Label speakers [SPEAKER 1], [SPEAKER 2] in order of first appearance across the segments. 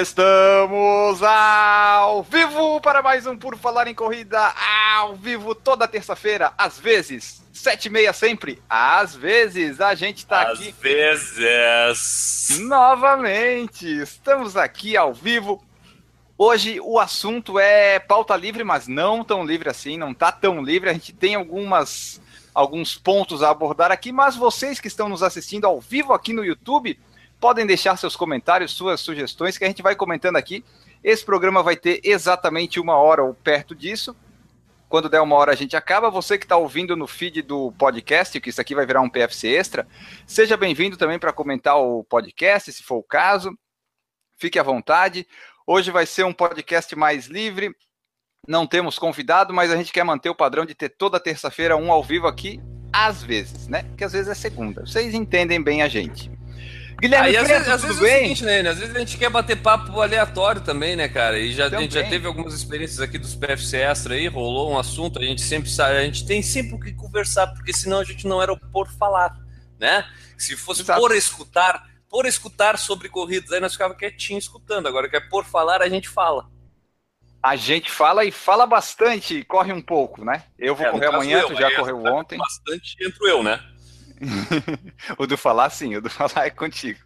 [SPEAKER 1] Estamos ao vivo para mais um Por Falar em Corrida, ao vivo toda terça-feira, às vezes, sete e meia sempre, às vezes, a gente está aqui...
[SPEAKER 2] Às vezes...
[SPEAKER 1] Novamente, estamos aqui ao vivo. Hoje o assunto é pauta livre, mas não tão livre assim, não tá tão livre, a gente tem algumas... Alguns pontos a abordar aqui, mas vocês que estão nos assistindo ao vivo aqui no YouTube, Podem deixar seus comentários, suas sugestões, que a gente vai comentando aqui. Esse programa vai ter exatamente uma hora ou perto disso. Quando der uma hora a gente acaba. Você que está ouvindo no feed do podcast, que isso aqui vai virar um PFC extra, seja bem-vindo também para comentar o podcast, se for o caso. Fique à vontade. Hoje vai ser um podcast mais livre. Não temos convidado, mas a gente quer manter o padrão de ter toda terça-feira um ao vivo aqui, às vezes, né? Porque às vezes é segunda. Vocês entendem bem a gente.
[SPEAKER 2] Guilherme, Aí, às vezes, às vezes? É o seguinte, né? Às vezes a gente quer bater papo aleatório também, né, cara? E já, a gente já teve algumas experiências aqui dos PFC Extra aí, rolou um assunto, a gente sempre sabe, a gente tem sempre o que conversar, porque senão a gente não era por falar, né? Se fosse Exato. por escutar, por escutar sobre corridas, aí nós ficava quietinho escutando. Agora que é por falar, a gente fala.
[SPEAKER 1] A gente fala e fala bastante, corre um pouco, né? Eu vou é, correr amanhã, eu, tu já correu ontem.
[SPEAKER 2] Bastante entro eu, né?
[SPEAKER 1] o do falar, sim, o do falar é contigo.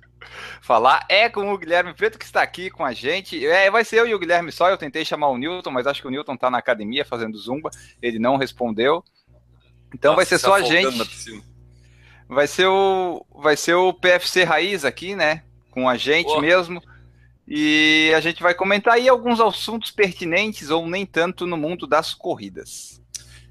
[SPEAKER 1] Falar é com o Guilherme Preto que está aqui com a gente. É, vai ser eu e o Guilherme só. Eu tentei chamar o Newton, mas acho que o Newton está na academia fazendo zumba. Ele não respondeu. Então Nossa, vai ser tá só a gente. Vai ser o vai ser o PFC raiz aqui, né? Com a gente oh. mesmo. E a gente vai comentar aí alguns assuntos pertinentes ou nem tanto no mundo das corridas.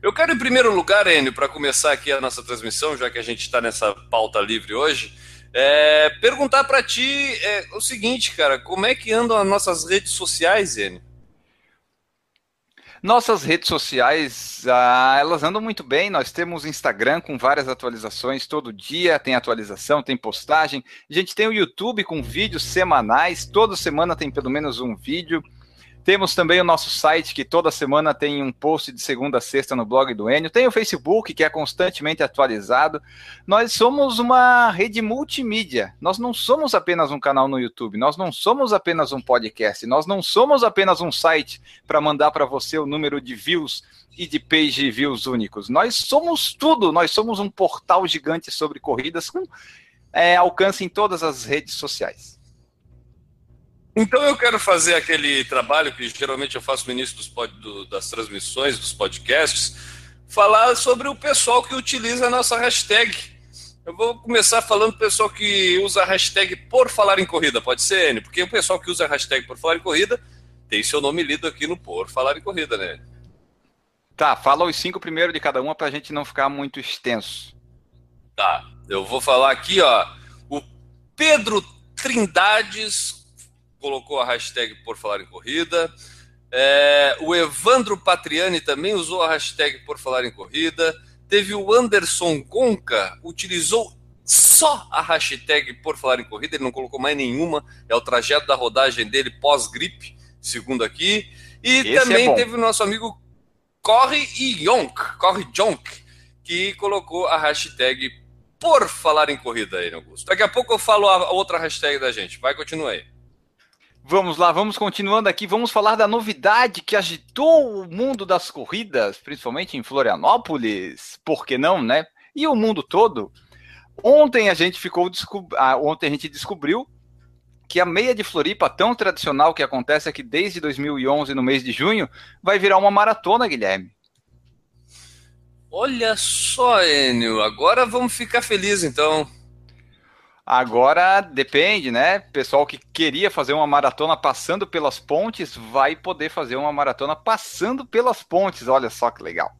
[SPEAKER 2] Eu quero, em primeiro lugar, Enio, para começar aqui a nossa transmissão, já que a gente está nessa pauta livre hoje, é, perguntar para ti é, o seguinte, cara, como é que andam as nossas redes sociais, Enio?
[SPEAKER 1] Nossas redes sociais, ah, elas andam muito bem. Nós temos Instagram com várias atualizações todo dia, tem atualização, tem postagem. A gente tem o YouTube com vídeos semanais, toda semana tem pelo menos um vídeo. Temos também o nosso site, que toda semana tem um post de segunda a sexta no blog do Enio. Tem o Facebook, que é constantemente atualizado. Nós somos uma rede multimídia. Nós não somos apenas um canal no YouTube. Nós não somos apenas um podcast. Nós não somos apenas um site para mandar para você o número de views e de page views únicos. Nós somos tudo. Nós somos um portal gigante sobre corridas com é, alcance em todas as redes sociais.
[SPEAKER 2] Então eu quero fazer aquele trabalho que geralmente eu faço no início dos pod, do, das transmissões, dos podcasts, falar sobre o pessoal que utiliza a nossa hashtag. Eu vou começar falando do pessoal que usa a hashtag por falar em corrida, pode ser, N? Porque o pessoal que usa a hashtag por falar em corrida tem seu nome lido aqui no por falar em corrida, né?
[SPEAKER 1] Tá, fala os cinco primeiro de cada uma para a gente não ficar muito extenso.
[SPEAKER 2] Tá, eu vou falar aqui, ó. O Pedro Trindades colocou a hashtag por falar em corrida. É, o Evandro Patriani também usou a hashtag por falar em corrida. Teve o Anderson Conca, utilizou só a hashtag por falar em corrida, ele não colocou mais nenhuma. É o trajeto da rodagem dele pós-gripe, segundo aqui. E Esse é também é teve o nosso amigo Corre Yonk, Corre Jonk, que colocou a hashtag por falar em corrida aí, Augusto. Daqui a pouco eu falo a outra hashtag da gente. Vai, continua aí.
[SPEAKER 1] Vamos lá, vamos continuando aqui. Vamos falar da novidade que agitou o mundo das corridas, principalmente em Florianópolis. Por que não, né? E o mundo todo. Ontem a gente ficou ah, ontem a gente descobriu que a meia de Floripa, tão tradicional que acontece aqui desde 2011 no mês de junho, vai virar uma maratona, Guilherme.
[SPEAKER 2] Olha só, Enio, agora vamos ficar felizes então.
[SPEAKER 1] Agora depende, né? Pessoal que queria fazer uma maratona passando pelas pontes vai poder fazer uma maratona passando pelas pontes. Olha só que legal.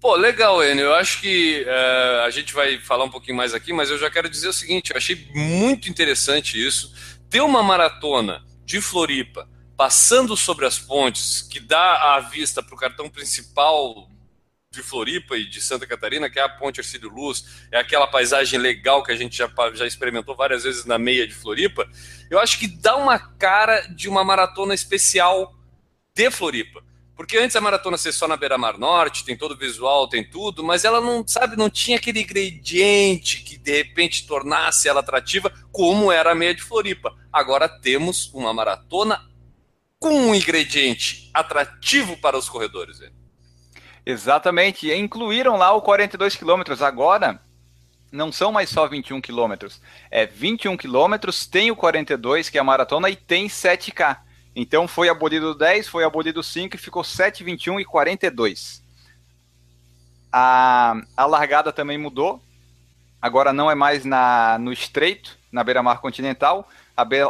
[SPEAKER 2] Pô, legal, Enio. Eu acho que uh, a gente vai falar um pouquinho mais aqui, mas eu já quero dizer o seguinte: eu achei muito interessante isso. Ter uma maratona de Floripa passando sobre as pontes, que dá a vista para o cartão principal de Floripa e de Santa Catarina, que é a Ponte Ercílio Luz, é aquela paisagem legal que a gente já, já experimentou várias vezes na meia de Floripa, eu acho que dá uma cara de uma maratona especial de Floripa. Porque antes a maratona ser só na Beira-Mar Norte, tem todo o visual, tem tudo, mas ela não, sabe, não tinha aquele ingrediente que de repente tornasse ela atrativa, como era a meia de Floripa. Agora temos uma maratona com um ingrediente atrativo para os corredores.
[SPEAKER 1] Exatamente. E incluíram lá o 42 quilômetros. Agora não são mais só 21 quilômetros. É 21 quilômetros, tem o 42, que é a maratona, e tem 7K. Então foi abolido 10, foi abolido 5 e ficou 7, 21 e 42. A, a largada também mudou. Agora não é mais na, no estreito, na beira-mar continental.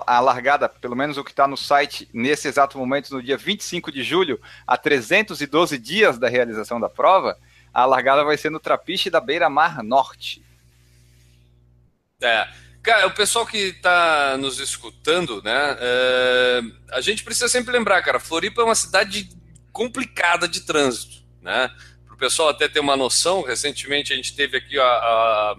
[SPEAKER 1] A, largada, pelo menos o que está no site nesse exato momento, no dia 25 de julho, a 312 dias da realização da prova, a largada vai ser no trapiche da beira-mar norte.
[SPEAKER 2] É. Cara, o pessoal que está nos escutando, né? É, a gente precisa sempre lembrar, cara, Floripa é uma cidade complicada de trânsito, né? Para o pessoal até ter uma noção, recentemente a gente teve aqui a, a,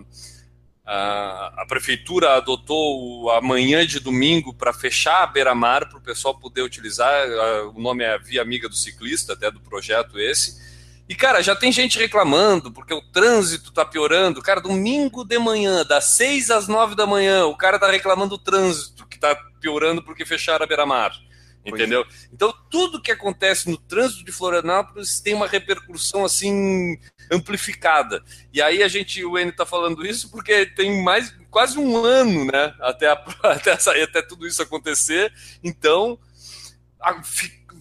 [SPEAKER 2] a, a prefeitura adotou a manhã de domingo para fechar a beira-mar para o pessoal poder utilizar. o nome é Via Amiga do Ciclista, até do projeto esse. E, cara, já tem gente reclamando porque o trânsito tá piorando. Cara, domingo de manhã, das 6 às 9 da manhã, o cara tá reclamando do trânsito, que tá piorando porque fecharam a beira-mar. Entendeu? É. Então, tudo que acontece no trânsito de Florianópolis tem uma repercussão assim amplificada. E aí a gente, o N tá falando isso porque tem mais quase um ano, né, até, a, até, até tudo isso acontecer. Então, a,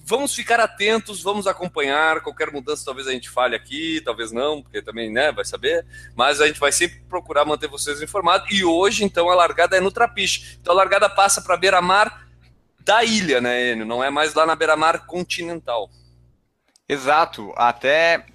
[SPEAKER 2] vamos ficar atentos, vamos acompanhar. Qualquer mudança, talvez a gente fale aqui, talvez não, porque também né, vai saber. Mas a gente vai sempre procurar manter vocês informados. E hoje, então, a largada é no Trapiche. Então a largada passa para beira-mar da ilha, né, Enio? Não é mais lá na beira-mar continental.
[SPEAKER 1] Exato. Até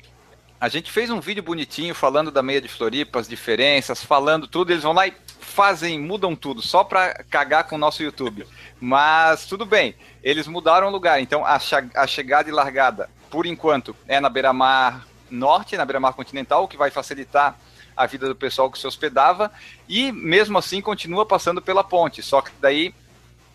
[SPEAKER 1] a gente fez um vídeo bonitinho falando da meia de Floripa, as diferenças, falando tudo. Eles vão lá e fazem, mudam tudo, só para cagar com o nosso YouTube. Mas tudo bem, eles mudaram o lugar. Então a, a chegada e largada, por enquanto, é na beira-mar norte, na beira-mar continental, o que vai facilitar a vida do pessoal que se hospedava. E mesmo assim continua passando pela ponte. Só que daí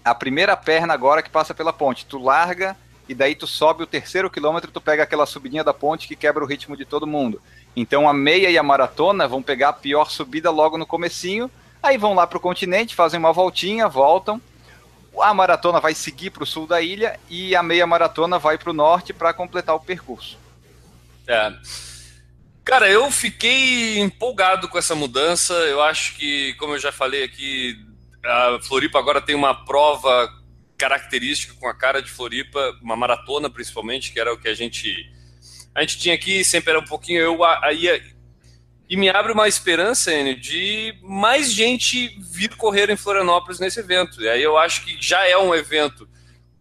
[SPEAKER 1] a primeira perna agora que passa pela ponte, tu larga e daí tu sobe o terceiro quilômetro, tu pega aquela subidinha da ponte que quebra o ritmo de todo mundo. Então a meia e a maratona vão pegar a pior subida logo no comecinho, aí vão lá para o continente, fazem uma voltinha, voltam, a maratona vai seguir para o sul da ilha e a meia maratona vai para o norte para completar o percurso.
[SPEAKER 2] É. Cara, eu fiquei empolgado com essa mudança. Eu acho que, como eu já falei aqui, a Floripa agora tem uma prova característica com a cara de Floripa, uma maratona principalmente, que era o que a gente a gente tinha aqui, sempre era um pouquinho eu ia e me abre uma esperança, Enio, de mais gente vir correr em Florianópolis nesse evento. E aí eu acho que já é um evento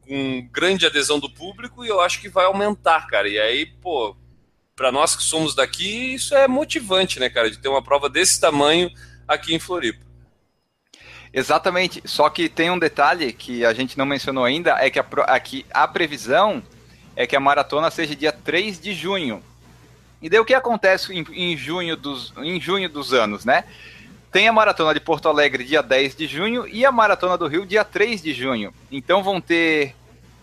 [SPEAKER 2] com grande adesão do público e eu acho que vai aumentar, cara. E aí, pô, para nós que somos daqui, isso é motivante, né, cara, de ter uma prova desse tamanho aqui em Floripa.
[SPEAKER 1] Exatamente. Só que tem um detalhe que a gente não mencionou ainda, é que a, aqui, a previsão é que a maratona seja dia 3 de junho. E daí o que acontece em, em, junho, dos, em junho dos anos, né? Tem a maratona de Porto Alegre dia 10 de junho e a maratona do Rio dia 3 de junho. Então vão ter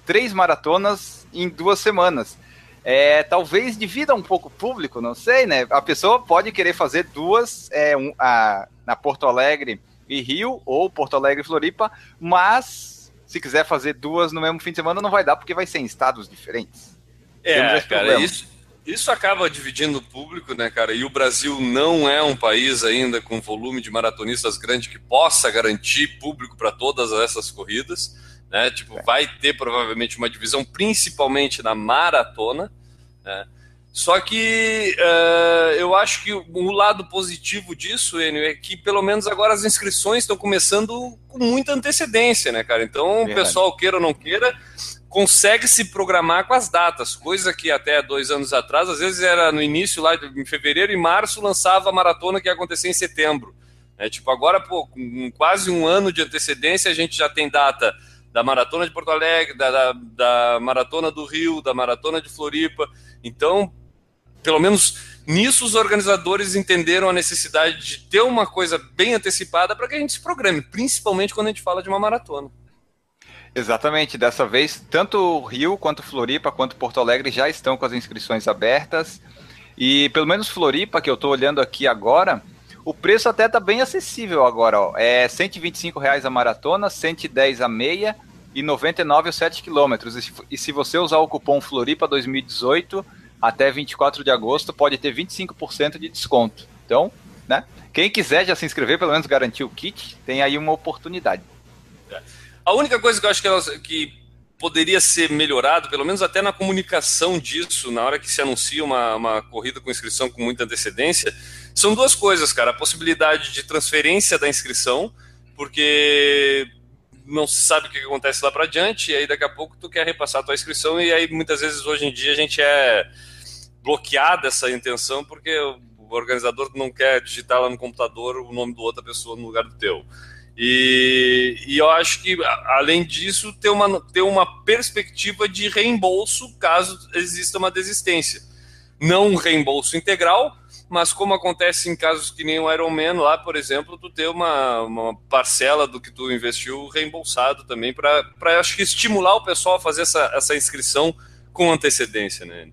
[SPEAKER 1] três maratonas em duas semanas. É, talvez divida um pouco o público, não sei, né? A pessoa pode querer fazer duas é, um, a, na Porto Alegre e Rio, ou Porto Alegre e Floripa, mas se quiser fazer duas no mesmo fim de semana, não vai dar, porque vai ser em estados diferentes.
[SPEAKER 2] É, cara, isso, isso acaba dividindo o público, né, cara? E o Brasil não é um país ainda com volume de maratonistas grande que possa garantir público para todas essas corridas, né? Tipo, é. vai ter provavelmente uma divisão, principalmente na maratona, né? Só que uh, eu acho que o lado positivo disso, Enio, é que pelo menos agora as inscrições estão começando com muita antecedência, né, cara? Então, o pessoal, queira ou não queira, consegue se programar com as datas, coisa que até dois anos atrás, às vezes era no início, lá em fevereiro e março, lançava a maratona que ia acontecer em setembro. É, tipo, agora, pô, com quase um ano de antecedência, a gente já tem data da Maratona de Porto Alegre, da, da, da Maratona do Rio, da Maratona de Floripa. Então, pelo menos nisso os organizadores entenderam a necessidade de ter uma coisa bem antecipada para que a gente se programe, principalmente quando a gente fala de uma maratona.
[SPEAKER 1] Exatamente, dessa vez, tanto Rio quanto Floripa quanto Porto Alegre já estão com as inscrições abertas. E pelo menos Floripa, que eu estou olhando aqui agora, o preço até está bem acessível agora. Ó. É 125 reais a maratona, 110 a meia e 99 os 7 quilômetros. E se você usar o cupom Floripa 2018 até 24 de agosto, pode ter 25% de desconto. Então, né? Quem quiser já se inscrever, pelo menos garantir o kit, tem aí uma oportunidade.
[SPEAKER 2] A única coisa que eu acho que, ela, que poderia ser melhorado, pelo menos até na comunicação disso, na hora que se anuncia uma, uma corrida com inscrição com muita antecedência, são duas coisas, cara. A possibilidade de transferência da inscrição, porque não se sabe o que acontece lá para diante, e aí daqui a pouco tu quer repassar a tua inscrição, e aí muitas vezes hoje em dia a gente é bloqueado essa intenção, porque o organizador não quer digitar lá no computador o nome do outra pessoa no lugar do teu. E, e, eu acho que, além disso, ter uma, ter uma perspectiva de reembolso caso exista uma desistência. Não um reembolso integral, mas como acontece em casos que nem o Ironman lá, por exemplo, tu ter uma, uma parcela do que tu investiu reembolsado também, para acho que estimular o pessoal a fazer essa, essa inscrição com antecedência. Né?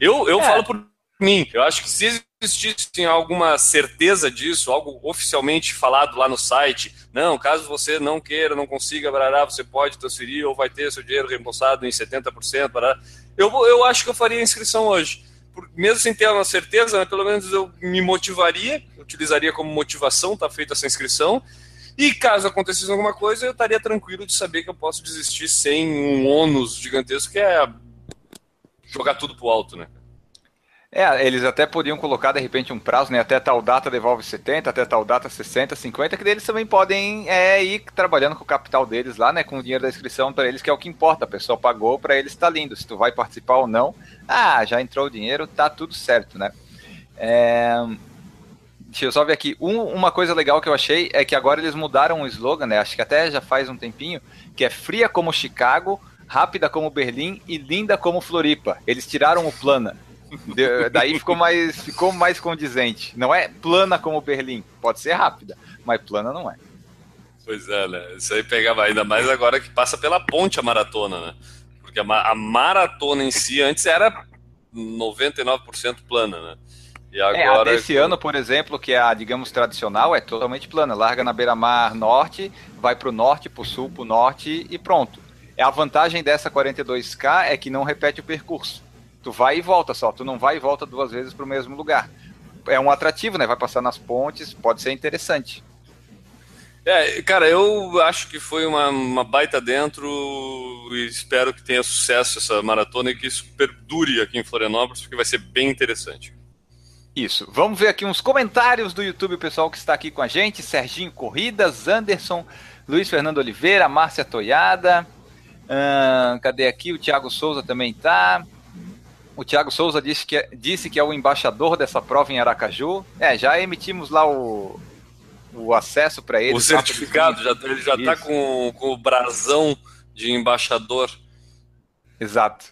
[SPEAKER 2] Eu, eu é. falo por mim, eu acho que se existisse alguma certeza disso, algo oficialmente falado lá no site, não, caso você não queira, não consiga, barará, você pode transferir ou vai ter seu dinheiro reembolsado em 70%, barará, eu, eu acho que eu faria a inscrição hoje. Mesmo sem ter uma certeza, né, pelo menos eu me motivaria, utilizaria como motivação, tá feita essa inscrição, e caso acontecesse alguma coisa, eu estaria tranquilo de saber que eu posso desistir sem um ônus gigantesco, que é jogar tudo pro alto, né?
[SPEAKER 1] É, eles até podiam colocar de repente um prazo, né? Até tal data devolve 70, até tal data 60, 50, que eles também podem é, ir trabalhando com o capital deles lá, né? Com o dinheiro da inscrição para eles, que é o que importa. A pessoa pagou, para eles está lindo. Se tu vai participar ou não, ah, já entrou o dinheiro, tá tudo certo, né? É... Deixa eu só ver aqui. Um, uma coisa legal que eu achei é que agora eles mudaram o slogan, né? Acho que até já faz um tempinho, que é fria como Chicago, rápida como Berlim e linda como Floripa. Eles tiraram o plana. De, daí ficou mais, ficou mais condizente. Não é plana como Berlim, pode ser rápida, mas plana não é.
[SPEAKER 2] Pois é, né? Isso aí pegava ainda mais agora que passa pela ponte a maratona, né? Porque a, a maratona em si antes era 99% plana, né?
[SPEAKER 1] E agora. É, a desse é... ano, por exemplo, que é a, digamos, tradicional, é totalmente plana. Larga na beira-mar norte, vai para o norte, para o sul, para o norte e pronto. A vantagem dessa 42K é que não repete o percurso. Tu vai e volta só, tu não vai e volta duas vezes para o mesmo lugar. É um atrativo, né? Vai passar nas pontes, pode ser interessante.
[SPEAKER 2] É, cara, eu acho que foi uma, uma baita dentro e espero que tenha sucesso essa maratona e que isso perdure aqui em Florianópolis, porque vai ser bem interessante.
[SPEAKER 1] Isso. Vamos ver aqui uns comentários do YouTube, pessoal que está aqui com a gente. Serginho Corridas, Anderson, Luiz Fernando Oliveira, Márcia Toiada. Hum, cadê aqui? O Thiago Souza também tá. O Thiago Souza disse que, é, disse que é o embaixador dessa prova em Aracaju. É, já emitimos lá o, o acesso para ele.
[SPEAKER 2] O certificado, já, ele já está com, com o brasão de embaixador.
[SPEAKER 1] Exato.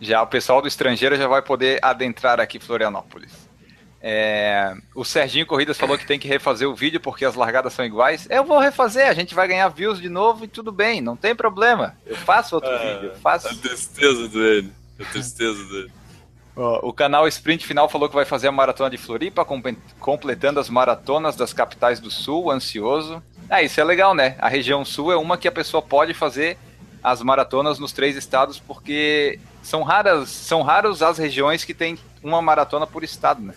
[SPEAKER 1] Já o pessoal do estrangeiro já vai poder adentrar aqui em Florianópolis. É, o Serginho Corridas falou que tem que refazer o vídeo porque as largadas são iguais. Eu vou refazer, a gente vai ganhar views de novo e tudo bem, não tem problema. Eu faço outro é, vídeo. faço...
[SPEAKER 2] A tristeza dele. A tristeza dele
[SPEAKER 1] o canal Sprint Final falou que vai fazer a maratona de Floripa, completando as maratonas das capitais do Sul, ansioso. Ah, isso é legal, né? A região Sul é uma que a pessoa pode fazer as maratonas nos três estados, porque são raras, são raros as regiões que tem uma maratona por estado, né?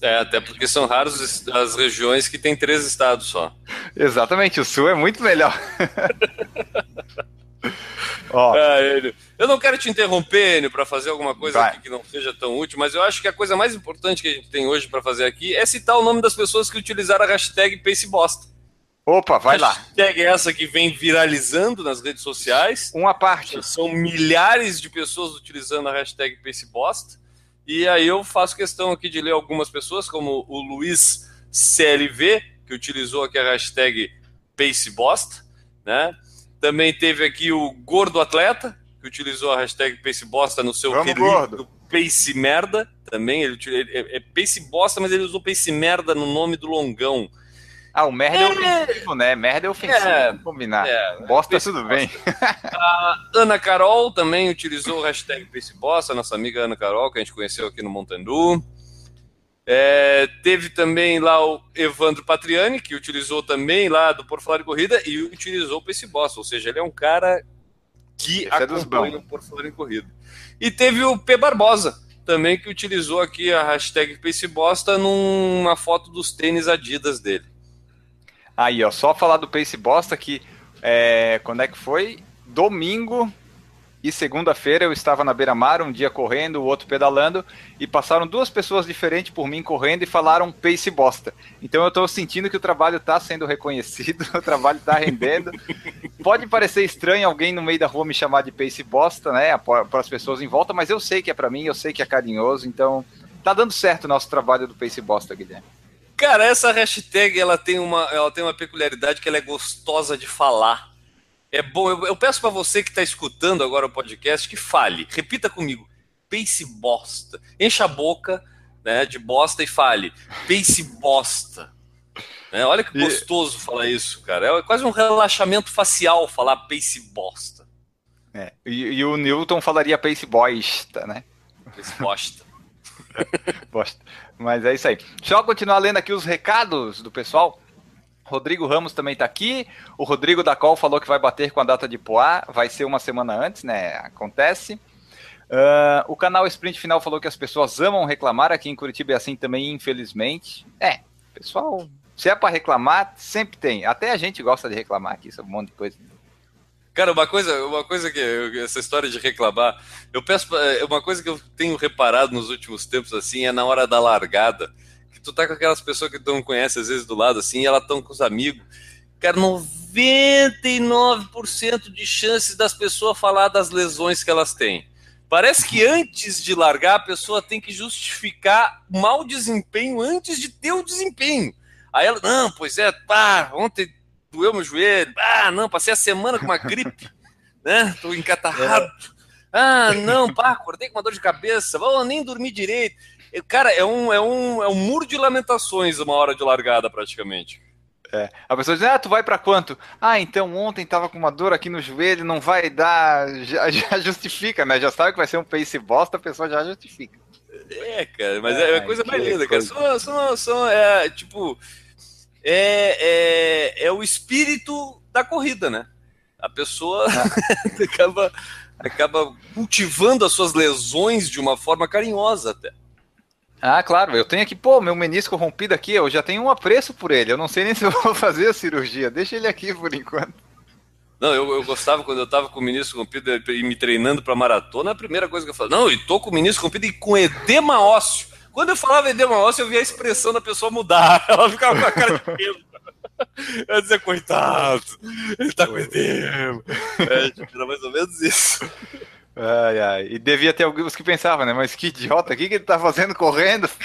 [SPEAKER 2] É, até porque são raros as regiões que tem três estados só.
[SPEAKER 1] Exatamente, o Sul é muito melhor.
[SPEAKER 2] Oh. É, eu não quero te interromper, Enio, para fazer alguma coisa que não seja tão útil, mas eu acho que a coisa mais importante que a gente tem hoje para fazer aqui é citar o nome das pessoas que utilizaram a hashtag PaceBosta.
[SPEAKER 1] Opa, vai lá.
[SPEAKER 2] Hashtag essa que vem viralizando nas redes sociais.
[SPEAKER 1] Uma parte.
[SPEAKER 2] São milhares de pessoas utilizando a hashtag PaceBosta. E aí eu faço questão aqui de ler algumas pessoas, como o Luiz CLV, que utilizou aqui a hashtag PaceBosta, né? Também teve aqui o Gordo Atleta, que utilizou a hashtag Pace Bosta no seu
[SPEAKER 1] querido
[SPEAKER 2] Pace Merda. Também, ele, ele é, é Pace Bosta, mas ele usou Pace Merda no nome do longão.
[SPEAKER 1] Ah, o merda é, é ofensivo, né? Merda é ofensivo, é, vamos combinar. É, Bosta, tudo bem.
[SPEAKER 2] A Ana Carol também utilizou o hashtag PaceBosta, nossa amiga Ana Carol, que a gente conheceu aqui no Montandu. É, teve também lá o Evandro Patriani, que utilizou também lá do Por Falar de Corrida e utilizou o PaceBosta, ou seja, ele é um cara que Esse é acompanha é o Por Falar em Corrida. E teve o P. Barbosa, também que utilizou aqui a hashtag PaceBosta numa foto dos tênis Adidas dele.
[SPEAKER 1] Aí, ó, só falar do Pace Bosta que é, quando é que foi? Domingo e segunda-feira eu estava na beira-mar, um dia correndo, o outro pedalando, e passaram duas pessoas diferentes por mim correndo e falaram pace bosta. Então eu estou sentindo que o trabalho está sendo reconhecido, o trabalho está rendendo. Pode parecer estranho alguém no meio da rua me chamar de pace bosta, né, para as pessoas em volta, mas eu sei que é para mim, eu sei que é carinhoso, então tá dando certo o nosso trabalho do pace bosta, Guilherme.
[SPEAKER 2] Cara, essa hashtag ela tem uma, ela tem uma peculiaridade que ela é gostosa de falar. É bom, eu, eu peço para você que está escutando agora o podcast que fale, repita comigo, pace bosta. Encha a boca né, de bosta e fale, pace bosta. É, olha que gostoso e... falar isso, cara. É quase um relaxamento facial falar pace bosta.
[SPEAKER 1] É, e, e, o Newton falaria pace bosta, né?
[SPEAKER 2] Pace bosta.
[SPEAKER 1] bosta. Mas é isso aí. Deixa eu continuar lendo aqui os recados do pessoal. Rodrigo Ramos também está aqui. O Rodrigo da Col falou que vai bater com a data de Poá. Vai ser uma semana antes, né? Acontece. Uh, o canal Sprint Final falou que as pessoas amam reclamar. Aqui em Curitiba é assim também, infelizmente. É, pessoal, se é para reclamar, sempre tem. Até a gente gosta de reclamar aqui, isso é um monte de coisa.
[SPEAKER 2] Cara, uma coisa, uma coisa que essa história de reclamar, eu peço é, uma coisa que eu tenho reparado nos últimos tempos assim é na hora da largada, tu tá com aquelas pessoas que tu não conhece às vezes do lado assim, e elas estão com os amigos. Cara, 99% de chances das pessoas falar das lesões que elas têm. Parece que antes de largar a pessoa tem que justificar mau desempenho antes de ter o desempenho. Aí ela, não, pois é, pá, ontem doeu meu joelho. Ah, não, passei a semana com uma gripe, né? Tô encatarrado. É. Ah, não, pá, acordei com uma dor de cabeça. Vou nem dormir direito. Cara, é um, é, um, é um muro de lamentações uma hora de largada, praticamente.
[SPEAKER 1] É. A pessoa diz, ah, tu vai para quanto? Ah, então ontem tava com uma dor aqui no joelho, não vai dar. Já, já justifica, né? Já sabe que vai ser um pace bosta, a pessoa já justifica.
[SPEAKER 2] É, cara, mas é, é a coisa mais linda, cara. São, são, são, é, tipo, é, é, é o espírito da corrida, né? A pessoa acaba, acaba cultivando as suas lesões de uma forma carinhosa até.
[SPEAKER 1] Ah, claro, eu tenho aqui, pô, meu menisco rompido aqui, eu já tenho um apreço por ele. Eu não sei nem se eu vou fazer a cirurgia. Deixa ele aqui por enquanto.
[SPEAKER 2] Não, eu, eu gostava quando eu tava com o menisco rompido e me treinando para maratona, a primeira coisa que eu falava, não, e tô com o menisco rompido e com edema ósseo. Quando eu falava edema ósseo, eu via a expressão da pessoa mudar. Ela ficava com a cara de peso. Eu dizia, coitado, ele tá com edema. É, era mais ou menos isso.
[SPEAKER 1] Ai, ai. E devia ter alguns que pensavam, né? Mas que idiota, o que, que ele tá fazendo correndo?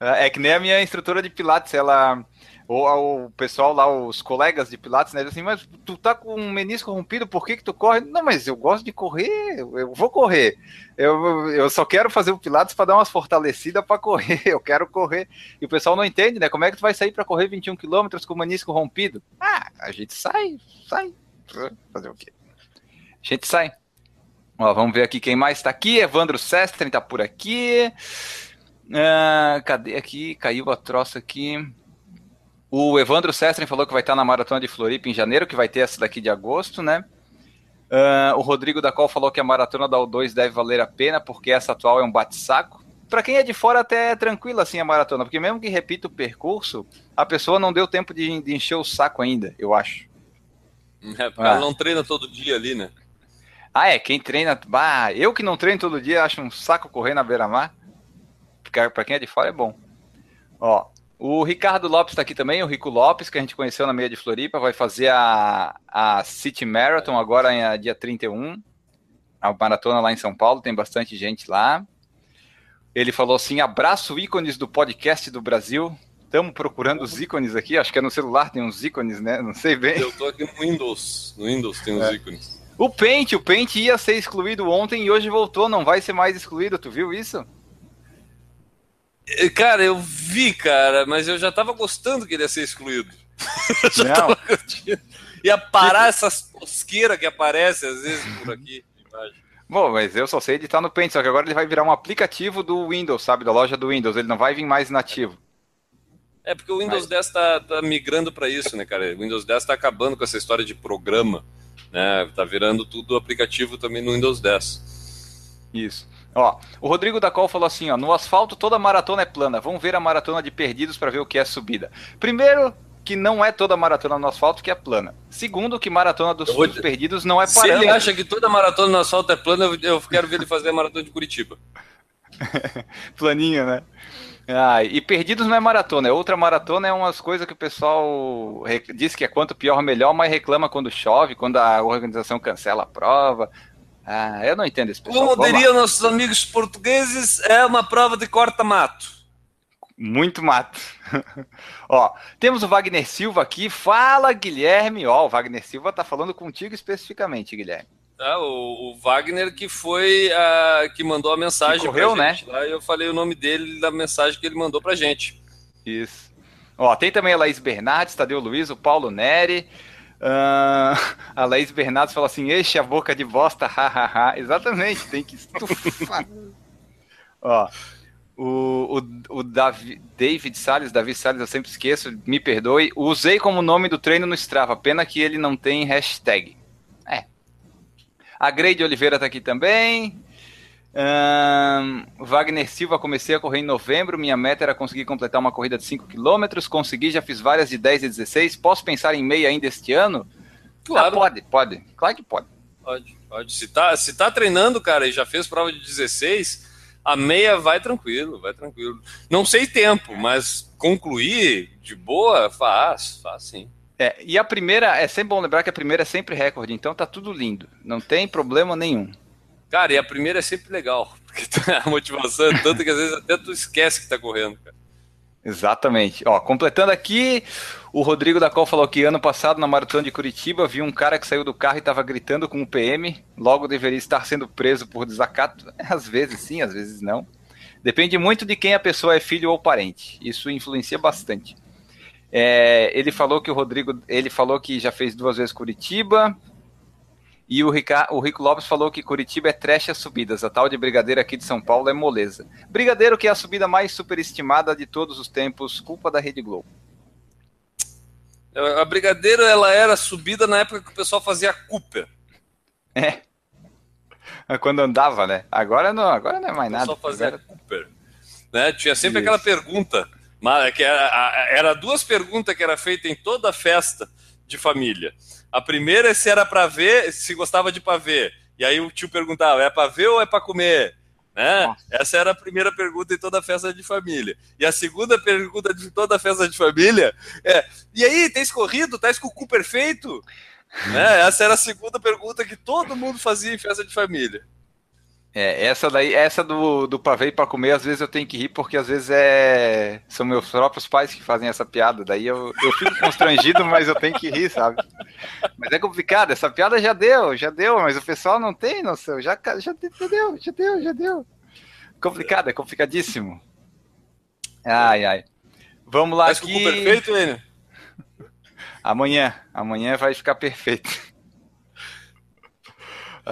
[SPEAKER 1] Né? É que nem a minha instrutora de Pilates, ela ou o pessoal lá, os colegas de Pilates, né? Assim, mas tu tá com um menisco rompido, por que que tu corre? Não, mas eu gosto de correr, eu vou correr. Eu, eu só quero fazer o Pilates para dar umas fortalecidas para correr, eu quero correr. E o pessoal não entende, né? Como é que tu vai sair para correr 21 km com o menisco rompido? Ah, a gente sai, sai. Fazer o quê? A gente sai. Ó, vamos ver aqui quem mais está aqui. Evandro Sestrin tá por aqui. Ah, cadê aqui? Caiu a troça aqui. O Evandro Sestrin falou que vai estar na Maratona de Floripa em janeiro, que vai ter essa daqui de agosto, né? Uh, o Rodrigo da Col falou que a Maratona da U2 deve valer a pena, porque essa atual é um bate-saco. Para quem é de fora, até é tranquilo assim a maratona, porque mesmo que repita o percurso, a pessoa não deu tempo de, de encher o saco ainda, eu acho.
[SPEAKER 2] É, porque ah. ela não treina todo dia ali, né?
[SPEAKER 1] Ah, é, quem treina. Bah, eu que não treino todo dia, acho um saco correr na beira-mar. Para quem é de fora é bom. Ó, o Ricardo Lopes está aqui também, o Rico Lopes, que a gente conheceu na meia de Floripa, vai fazer a, a City Marathon agora em dia 31, a maratona lá em São Paulo, tem bastante gente lá. Ele falou assim: abraço ícones do podcast do Brasil. Estamos procurando os ícones aqui, acho que é no celular, tem uns ícones, né? Não sei bem.
[SPEAKER 2] Eu estou aqui no Windows. No Windows tem uns é. ícones.
[SPEAKER 1] O Paint, o Paint ia ser excluído ontem e hoje voltou, não vai ser mais excluído, tu viu isso?
[SPEAKER 2] Cara, eu vi, cara, mas eu já tava gostando que ele ia ser excluído.
[SPEAKER 1] Não.
[SPEAKER 2] ia parar essas tosqueiras que aparecem às vezes por aqui.
[SPEAKER 1] Bom, mas eu só sei editar no Paint, só que agora ele vai virar um aplicativo do Windows, sabe? Da loja do Windows. Ele não vai vir mais nativo.
[SPEAKER 2] É porque o Windows mas... 10 está tá migrando para isso, né, cara? O Windows 10 está acabando com essa história de programa, né? Tá virando tudo aplicativo também no Windows 10.
[SPEAKER 1] Isso. Ó, o Rodrigo da Col falou assim, ó, no asfalto toda maratona é plana. Vamos ver a maratona de perdidos para ver o que é subida. Primeiro, que não é toda maratona no asfalto que é plana. Segundo, que maratona dos, vou... dos perdidos não é
[SPEAKER 2] parâmetro. Se ele acha que toda maratona no asfalto é plana, eu quero ver ele fazer a maratona de Curitiba.
[SPEAKER 1] Planinha, né? Ah, e perdidos não é maratona, é outra maratona, é umas coisas que o pessoal diz que é quanto pior melhor, mas reclama quando chove, quando a organização cancela a prova. Ah, eu não entendo esse
[SPEAKER 2] pessoal. Como diriam nossos amigos portugueses, é uma prova de corta-mato.
[SPEAKER 1] Muito mato. Ó, temos o Wagner Silva aqui. Fala, Guilherme. Ó, o Wagner Silva tá falando contigo especificamente, Guilherme.
[SPEAKER 2] Ah, o, o, Wagner que foi a, que mandou a mensagem
[SPEAKER 1] que correu,
[SPEAKER 2] pra
[SPEAKER 1] gente
[SPEAKER 2] né? lá. Eu falei o nome dele da mensagem que ele mandou pra gente.
[SPEAKER 1] Isso. Ó, tem também a Laís Bernardes, Tadeu Luiz, o Paulo Neri. Uh, a Laís Bernardes falou assim: enche a boca de bosta, hahaha. Exatamente, tem que estufar. Ó, o, o, o Davi, David Salles, Davi Salles, eu sempre esqueço, me perdoe. Usei como nome do treino no Strava, pena que ele não tem hashtag. A Grade Oliveira está aqui também. Um, Wagner Silva, comecei a correr em novembro. Minha meta era conseguir completar uma corrida de 5 km. Consegui, já fiz várias de 10 e 16. Posso pensar em meia ainda este ano?
[SPEAKER 2] Claro. Ah,
[SPEAKER 1] pode, pode. Claro que pode.
[SPEAKER 2] Pode, pode. Se tá, se tá treinando, cara, e já fez prova de 16, a meia vai tranquilo, vai tranquilo. Não sei tempo, mas concluir de boa, faz, faz sim.
[SPEAKER 1] É, e a primeira, é sempre bom lembrar que a primeira é sempre recorde, então tá tudo lindo. Não tem problema nenhum.
[SPEAKER 2] Cara, e a primeira é sempre legal, porque a motivação é tanta que às vezes até tu esquece que tá correndo, cara.
[SPEAKER 1] Exatamente. Ó, completando aqui, o Rodrigo da Col falou que ano passado na maratona de Curitiba viu um cara que saiu do carro e estava gritando com o PM, logo deveria estar sendo preso por desacato. Às vezes sim, às vezes não. Depende muito de quem a pessoa é filho ou parente. Isso influencia bastante. É, ele falou que o Rodrigo, ele falou que já fez duas vezes Curitiba. E o, Rica, o Rico Lopes falou que Curitiba é trecha subidas. A tal de Brigadeiro aqui de São Paulo é moleza. Brigadeiro que é a subida mais superestimada de todos os tempos, culpa da Rede Globo.
[SPEAKER 2] A Brigadeiro ela era subida na época que o pessoal fazia Cooper.
[SPEAKER 1] É. Quando andava, né? Agora não, agora não é mais nada. O pessoal
[SPEAKER 2] fazia
[SPEAKER 1] agora...
[SPEAKER 2] Cooper. Né? Tinha sempre Isso. aquela pergunta mas é que era, era duas perguntas que era feita em toda festa de família. A primeira é se era para ver, se gostava de pavê. E aí o tio perguntava, é para ver ou é para comer? Né? Essa era a primeira pergunta em toda festa de família. E a segunda pergunta de toda festa de família é: e aí, tem escorrido? Tá com o cu perfeito? né? Essa era a segunda pergunta que todo mundo fazia em festa de família.
[SPEAKER 1] É, essa daí, essa do, do pavê para comer, às vezes eu tenho que rir, porque às vezes é. São meus próprios pais que fazem essa piada. Daí eu, eu fico constrangido, mas eu tenho que rir, sabe? Mas é complicado, essa piada já deu, já deu, mas o pessoal não tem noção. Já, já, já deu, já deu, já deu. Complicado, é complicadíssimo. Ai, ai. Vamos lá
[SPEAKER 2] Mas aqui. perfeito, Enio?
[SPEAKER 1] Amanhã, amanhã vai ficar perfeito.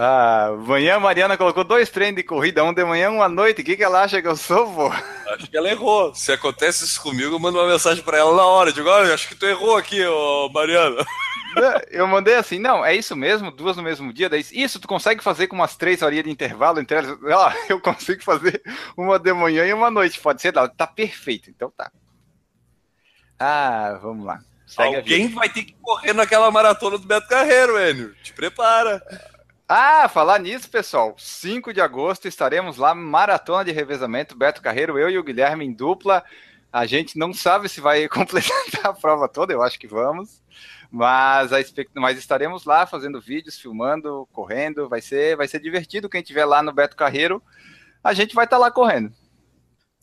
[SPEAKER 1] Ah, manhã a Mariana colocou dois treinos de corrida, um de manhã, um à noite. O que, que ela acha que eu sou, pô?
[SPEAKER 2] Acho que ela errou. Se acontece isso comigo, eu mando uma mensagem para ela na hora. Digo, olha, acho que tu errou aqui, ô Mariana.
[SPEAKER 1] Eu mandei assim, não, é isso mesmo, duas no mesmo dia. Daí, isso tu consegue fazer com umas três horinhas de intervalo entre elas? Ah, eu consigo fazer uma de manhã e uma noite. Pode ser, tá perfeito, então tá. Ah, vamos lá.
[SPEAKER 2] Segue Alguém vai ter que correr naquela maratona do Beto Carreiro, Enio. Te prepara.
[SPEAKER 1] Ah, falar nisso, pessoal. 5 de agosto estaremos lá, maratona de revezamento. Beto Carreiro, eu e o Guilherme em dupla. A gente não sabe se vai completar a prova toda, eu acho que vamos. Mas, a expect... mas estaremos lá fazendo vídeos, filmando, correndo. Vai ser, vai ser divertido. Quem estiver lá no Beto Carreiro, a gente vai estar tá lá correndo.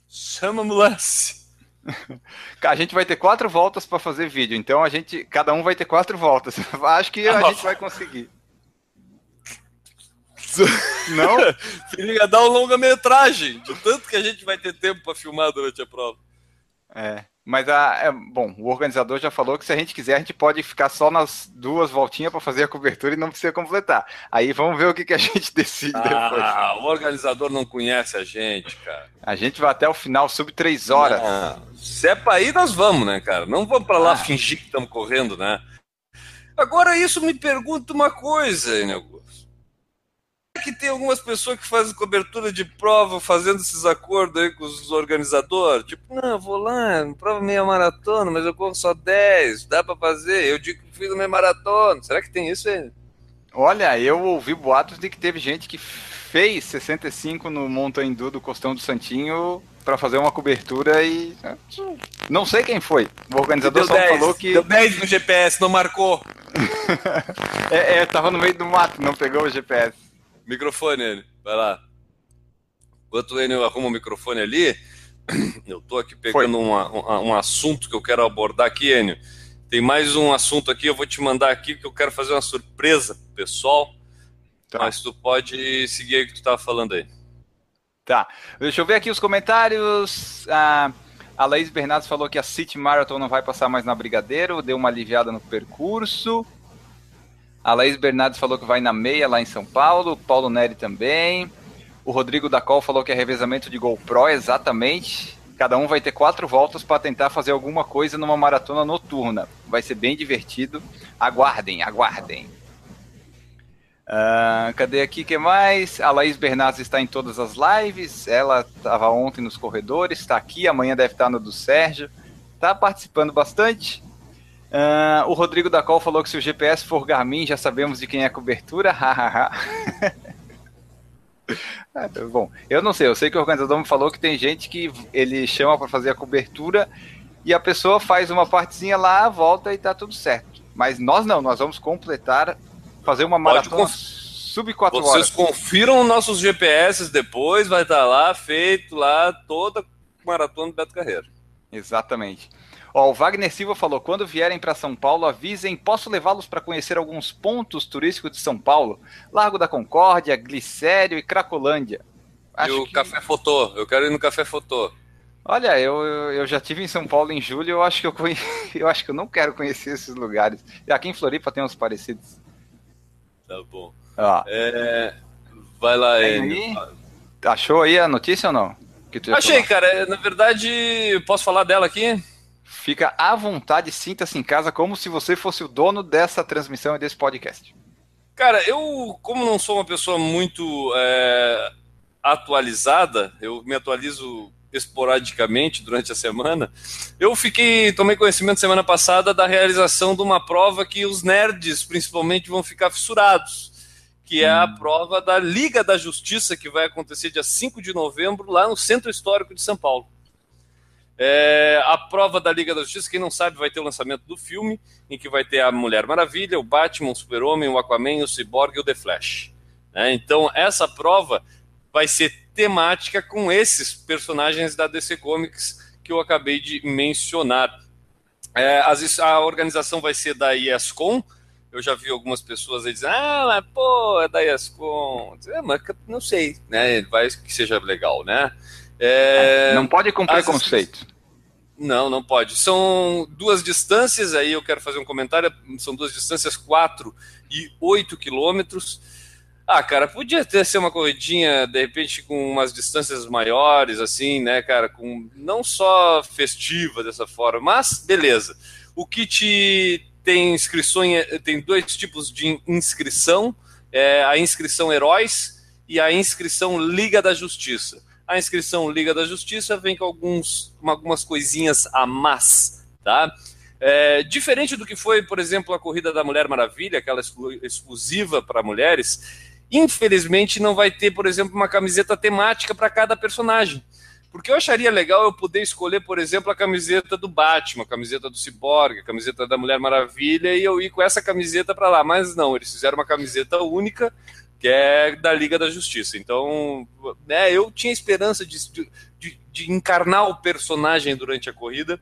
[SPEAKER 2] Chama ambulância.
[SPEAKER 1] A gente vai ter quatro voltas para fazer vídeo, então a gente, cada um vai ter quatro voltas. Acho que a gente vai conseguir.
[SPEAKER 2] Não? Ia dar um longa-metragem, de tanto que a gente vai ter tempo para filmar durante a prova.
[SPEAKER 1] É. Mas a, é, bom, o organizador já falou que se a gente quiser, a gente pode ficar só nas duas voltinhas para fazer a cobertura e não precisa completar. Aí vamos ver o que, que a gente decide
[SPEAKER 2] ah, depois. Ah, o organizador não conhece a gente, cara.
[SPEAKER 1] A gente vai até o final, sub três horas.
[SPEAKER 2] Não, se é para ir, nós vamos, né, cara? Não vamos para lá ah. fingir que estamos correndo, né? Agora, isso me pergunta uma coisa, Enel que tem algumas pessoas que fazem cobertura de prova fazendo esses acordos aí com os organizadores? Tipo, não, vou lá, prova meia maratona, mas eu corro só 10, dá para fazer. Eu digo que fiz meia maratona. Será que tem isso aí?
[SPEAKER 1] Olha, eu ouvi boatos de que teve gente que fez 65 no Montandu do Costão do Santinho para fazer uma cobertura e. Não sei quem foi. O organizador só 10, falou que.
[SPEAKER 2] Deu 10 no GPS, não marcou.
[SPEAKER 1] é, é, tava no meio do mato, não pegou o GPS.
[SPEAKER 2] Microfone, Enio. Vai lá. Enquanto o Enio arruma o microfone ali, eu tô aqui pegando um, um, um, assunto que eu quero abordar aqui, Enio. Tem mais um assunto aqui, eu vou te mandar aqui que eu quero fazer uma surpresa pro pessoal. Tá. Mas tu pode seguir aí o que tu tava falando aí.
[SPEAKER 1] Tá. Deixa eu ver aqui os comentários. Ah, a Laís Bernardes falou que a City Marathon não vai passar mais na Brigadeiro, deu uma aliviada no percurso. A Laís Bernardes falou que vai na meia lá em São Paulo. Paulo Neri também. O Rodrigo da Col falou que é revezamento de GoPro, exatamente. Cada um vai ter quatro voltas para tentar fazer alguma coisa numa maratona noturna. Vai ser bem divertido. Aguardem, aguardem. Uh, cadê aqui que mais? A Laís Bernardes está em todas as lives. Ela estava ontem nos corredores, está aqui. Amanhã deve estar no do Sérgio. Está participando bastante. Uh, o Rodrigo da Col falou que se o GPS for Garmin, já sabemos de quem é a cobertura. é, bom, eu não sei, eu sei que o organizador me falou que tem gente que ele chama para fazer a cobertura e a pessoa faz uma partezinha lá, volta e tá tudo certo. Mas nós não, nós vamos completar, fazer uma maratona conf... sub 4
[SPEAKER 2] Vocês
[SPEAKER 1] horas.
[SPEAKER 2] Vocês confiram nossos GPS depois, vai estar tá lá feito lá toda maratona do Beto Carreiro.
[SPEAKER 1] Exatamente. Ó, o Wagner Silva falou: quando vierem para São Paulo, avisem, posso levá-los para conhecer alguns pontos turísticos de São Paulo? Largo da Concórdia, Glicério e Cracolândia.
[SPEAKER 2] Acho e o que... Café Fotô, eu quero ir no Café Fotô.
[SPEAKER 1] Olha, eu, eu já tive em São Paulo em julho, eu acho que eu, conhe... eu acho que eu não quero conhecer esses lugares. E aqui em Floripa tem uns parecidos.
[SPEAKER 2] Tá bom. Ó. É... Vai lá, aí.
[SPEAKER 1] Achou aí a notícia ou não?
[SPEAKER 2] Achei, cara. Na verdade, posso falar dela aqui?
[SPEAKER 1] Fica à vontade, sinta-se em casa como se você fosse o dono dessa transmissão e desse podcast.
[SPEAKER 2] Cara, eu, como não sou uma pessoa muito é, atualizada, eu me atualizo esporadicamente durante a semana, eu fiquei, tomei conhecimento semana passada da realização de uma prova que os nerds, principalmente, vão ficar fissurados, que é a hum. prova da Liga da Justiça, que vai acontecer dia 5 de novembro, lá no Centro Histórico de São Paulo. É, a prova da Liga da Justiça, quem não sabe, vai ter o lançamento do filme, em que vai ter a Mulher Maravilha, o Batman, o Super-Homem, o Aquaman, o Cyborg e o The Flash. É, então, essa prova vai ser temática com esses personagens da DC Comics que eu acabei de mencionar. É, a organização vai ser da ESCOM. Eu já vi algumas pessoas aí dizendo, ah, pô, é da ESCOM. É, mas não sei, né? Vai que seja legal, né?
[SPEAKER 1] É, não pode com preconceito.
[SPEAKER 2] Não, não pode. São duas distâncias, aí eu quero fazer um comentário. São duas distâncias, 4 e 8 quilômetros. Ah, cara, podia ter ser uma corridinha, de repente, com umas distâncias maiores, assim, né, cara, com não só festiva dessa forma, mas beleza. O kit tem inscrições, tem dois tipos de inscrição: é a inscrição Heróis e a inscrição Liga da Justiça. A inscrição Liga da Justiça vem com alguns, algumas coisinhas a mais, tá? É, diferente do que foi, por exemplo, a corrida da Mulher Maravilha, aquela exclusiva para mulheres, infelizmente não vai ter, por exemplo, uma camiseta temática para cada personagem. Porque eu acharia legal eu poder escolher, por exemplo, a camiseta do Batman, a camiseta do Cyborg, a camiseta da Mulher Maravilha e eu ir com essa camiseta para lá. Mas não, eles fizeram uma camiseta única que é da Liga da Justiça. Então, né, eu tinha esperança de, de, de encarnar o personagem durante a corrida.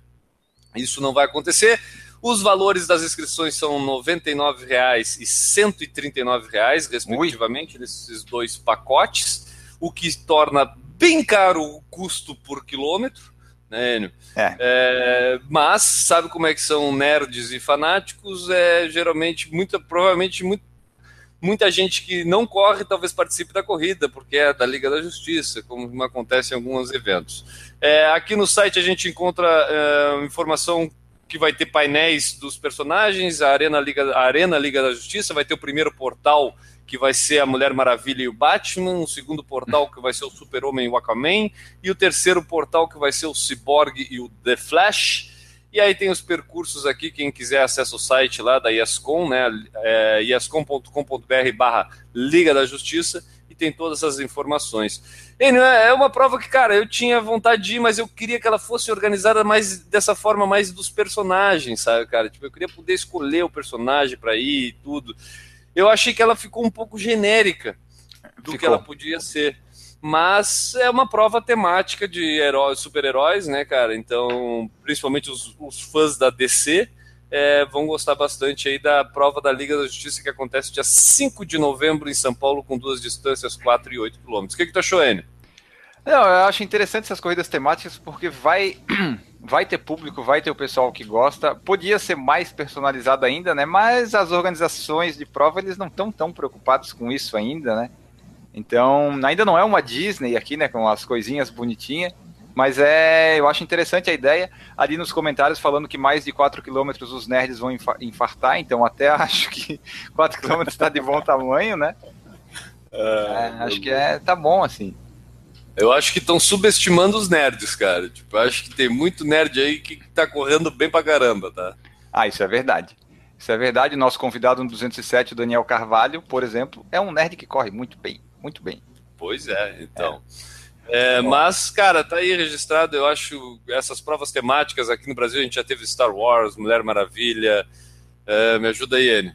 [SPEAKER 2] Isso não vai acontecer. Os valores das inscrições são R$ 99,00 e R$ 139,00, respectivamente, Ui. nesses dois pacotes, o que torna bem caro o custo por quilômetro. Né, Enio? É. É, mas sabe como é que são nerds e fanáticos? É geralmente, muito, provavelmente, muito muita gente que não corre talvez participe da corrida, porque é da Liga da Justiça, como acontece em alguns eventos. É, aqui no site a gente encontra é, informação que vai ter painéis dos personagens, a Arena, Liga, a Arena Liga da Justiça, vai ter o primeiro portal que vai ser a Mulher Maravilha e o Batman, o segundo portal que vai ser o Super-Homem e o Aquaman, e o terceiro portal que vai ser o Cyborg e o The Flash. E aí tem os percursos aqui, quem quiser acessa o site lá da IESCOM, né, é, iescom.com.br barra Liga da Justiça, e tem todas essas informações. E é, é uma prova que, cara, eu tinha vontade de ir, mas eu queria que ela fosse organizada mais dessa forma, mais dos personagens, sabe, cara? Tipo, eu queria poder escolher o personagem para ir e tudo. Eu achei que ela ficou um pouco genérica do ficou. que ela podia ser mas é uma prova temática de heróis, super-heróis, né, cara? Então, principalmente os, os fãs da DC é, vão gostar bastante aí da prova da Liga da Justiça que acontece dia 5 de novembro em São Paulo, com duas distâncias, 4 e 8 quilômetros. O que, que tu achou, Enio?
[SPEAKER 1] Não, eu acho interessante essas corridas temáticas porque vai, vai ter público, vai ter o pessoal que gosta. Podia ser mais personalizado ainda, né? Mas as organizações de prova eles não estão tão preocupados com isso ainda, né? Então, ainda não é uma Disney aqui, né, com as coisinhas bonitinhas, mas é, eu acho interessante a ideia. Ali nos comentários falando que mais de 4 km os nerds vão infartar, então até acho que 4 km está de bom tamanho, né? É, acho que é, tá bom assim.
[SPEAKER 2] Eu acho que estão subestimando os nerds, cara. Tipo, acho que tem muito nerd aí que tá correndo bem pra caramba, tá?
[SPEAKER 1] Ah, isso é verdade. Isso é verdade. Nosso convidado no 207, Daniel Carvalho, por exemplo, é um nerd que corre muito bem muito bem.
[SPEAKER 2] Pois é, então. É. É, mas, cara, tá aí registrado. Eu acho essas provas temáticas aqui no Brasil. A gente já teve Star Wars, Mulher Maravilha. É, me ajuda aí, N.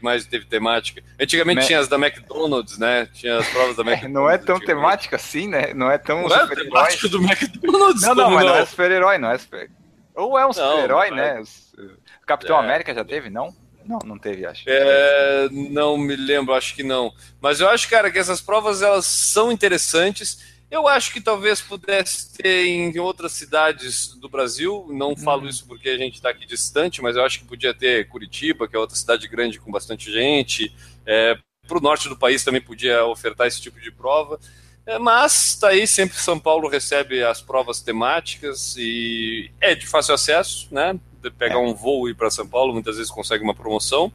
[SPEAKER 2] mais teve temática? Antigamente Me... tinha as da McDonald's, né? Tinha as provas da McDonald's.
[SPEAKER 1] não é tão temática assim, né? Não é tão.
[SPEAKER 2] Não é temática do McDonald's.
[SPEAKER 1] Não, não, mas não, não é super-herói, não é super... Ou é um super-herói, né? O Capitão é. América já teve, não? Não, não teve, acho.
[SPEAKER 2] É, não me lembro, acho que não. Mas eu acho, cara, que essas provas elas são interessantes. Eu acho que talvez pudesse ter em outras cidades do Brasil. Não falo uhum. isso porque a gente está aqui distante, mas eu acho que podia ter Curitiba, que é outra cidade grande com bastante gente. É, Para o norte do país também podia ofertar esse tipo de prova. É, mas está aí, sempre São Paulo recebe as provas temáticas e é de fácil acesso, né? Pegar é. um voo e ir para São Paulo, muitas vezes consegue uma promoção.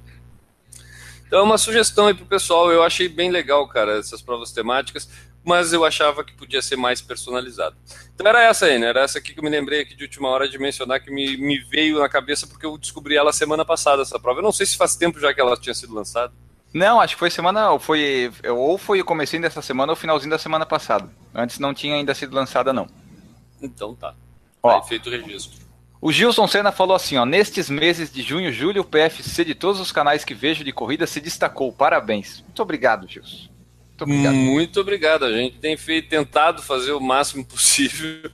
[SPEAKER 2] Então é uma sugestão aí pro pessoal. Eu achei bem legal, cara, essas provas temáticas, mas eu achava que podia ser mais personalizado. Então era essa aí, né? Era essa aqui que eu me lembrei aqui de última hora de mencionar, que me, me veio na cabeça porque eu descobri ela semana passada, essa prova. Eu não sei se faz tempo já que ela tinha sido lançada.
[SPEAKER 1] Não, acho que foi semana, ou foi, ou foi o comecinho dessa semana ou finalzinho da semana passada. Antes não tinha ainda sido lançada, não.
[SPEAKER 2] Então tá. Ó, tá feito o registro.
[SPEAKER 1] O Gilson Senna falou assim, ó, nestes meses de junho e julho, o PFC de todos os canais que vejo de corrida se destacou. Parabéns. Muito obrigado, Gilson.
[SPEAKER 2] Muito obrigado. Muito obrigado. A gente tem feito, tentado fazer o máximo possível.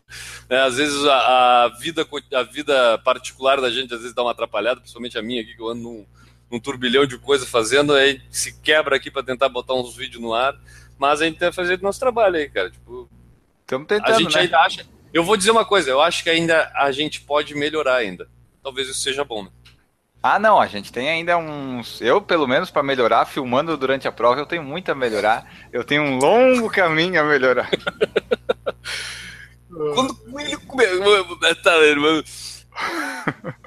[SPEAKER 2] Né? Às vezes a, a, vida, a vida particular da gente às vezes dá uma atrapalhada, principalmente a minha aqui, que eu ando num, num turbilhão de coisa fazendo, aí se quebra aqui para tentar botar uns vídeos no ar. Mas a gente tem que fazer o nosso trabalho aí, cara. Tipo,
[SPEAKER 1] Estamos tentando,
[SPEAKER 2] a gente
[SPEAKER 1] né?
[SPEAKER 2] ainda acha eu vou dizer uma coisa, eu acho que ainda a gente pode melhorar ainda. Talvez isso seja bom, né?
[SPEAKER 1] Ah, não, a gente tem ainda uns. Eu, pelo menos, para melhorar, filmando durante a prova, eu tenho muito a melhorar. Eu tenho um longo caminho a melhorar.
[SPEAKER 2] Quando ele comeu. Tá, mano.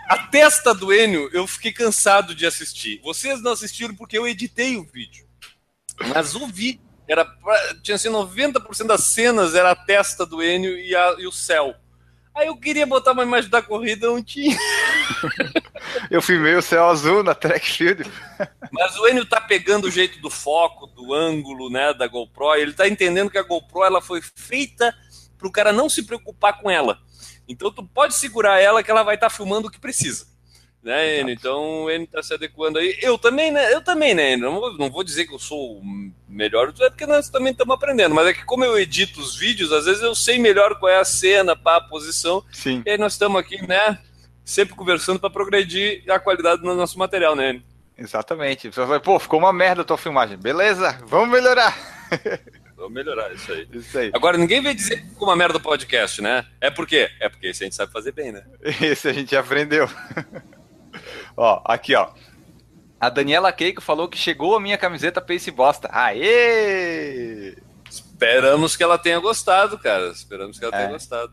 [SPEAKER 2] A testa do Enio, eu fiquei cansado de assistir. Vocês não assistiram porque eu editei o vídeo. Mas o vídeo era tinha assim 90% das cenas era a testa do Enio e, a, e o céu. Aí eu queria botar uma imagem da corrida, não tinha.
[SPEAKER 1] eu filmei o céu azul na track field.
[SPEAKER 2] Mas o Enio tá pegando o jeito do foco, do ângulo, né, da GoPro, ele tá entendendo que a GoPro ela foi feita para o cara não se preocupar com ela. Então tu pode segurar ela que ela vai estar tá filmando o que precisa né, Enio? Então o está se adequando aí. Eu também, né? Eu também, né, Enio? Não vou, não vou dizer que eu sou o melhor, é porque nós também estamos aprendendo. Mas é que como eu edito os vídeos, às vezes eu sei melhor qual é a cena, pá, a posição.
[SPEAKER 1] Sim.
[SPEAKER 2] E aí nós estamos aqui, né? sempre conversando para progredir a qualidade do nosso material, né?
[SPEAKER 1] Exatamente. Você vai, pô, ficou uma merda a tua filmagem. Beleza, vamos melhorar.
[SPEAKER 2] Vamos melhorar isso aí. Isso aí. Agora, ninguém vai dizer que ficou uma merda o podcast, né? É por quê? É porque isso a gente sabe fazer bem, né?
[SPEAKER 1] Isso a gente aprendeu. ó, aqui, ó. A Daniela Keiko falou que chegou a minha camiseta Pace Bosta. Aê!
[SPEAKER 2] Esperamos que ela tenha gostado, cara. Esperamos que ela é. tenha gostado.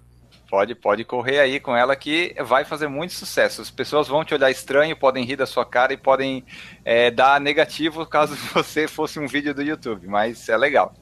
[SPEAKER 1] Pode, pode correr aí com ela que vai fazer muito sucesso. As pessoas vão te olhar estranho, podem rir da sua cara e podem é, dar negativo caso você fosse um vídeo do YouTube, mas é legal.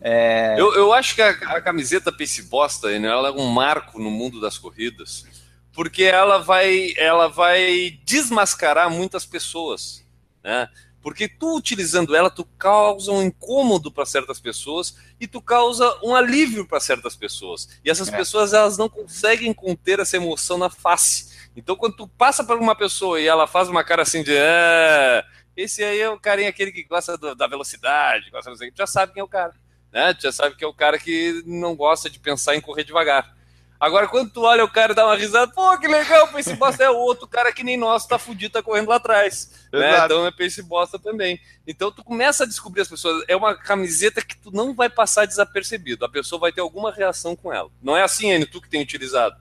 [SPEAKER 2] É... Eu, eu acho que a, a camiseta Pace Bosta, né, ela é um marco no mundo das corridas, porque ela vai, ela vai desmascarar muitas pessoas, né? Porque tu utilizando ela, tu causa um incômodo para certas pessoas e tu causa um alívio para certas pessoas. E essas é. pessoas elas não conseguem conter essa emoção na face. Então quando tu passa para uma pessoa e ela faz uma cara assim de ah, esse aí é o carinha aquele que gosta do, da velocidade, gosta do... já sabe quem é o cara, né? Já sabe que é o cara que não gosta de pensar em correr devagar. Agora, quando tu olha o cara e dá uma risada, pô, que legal, Pace Bosta é outro cara que nem nós, tá fudido, tá correndo lá atrás. Né? Então é Pace Bosta também. Então tu começa a descobrir as pessoas. É uma camiseta que tu não vai passar desapercebido. A pessoa vai ter alguma reação com ela. Não é assim, Enio, tu que tem utilizado.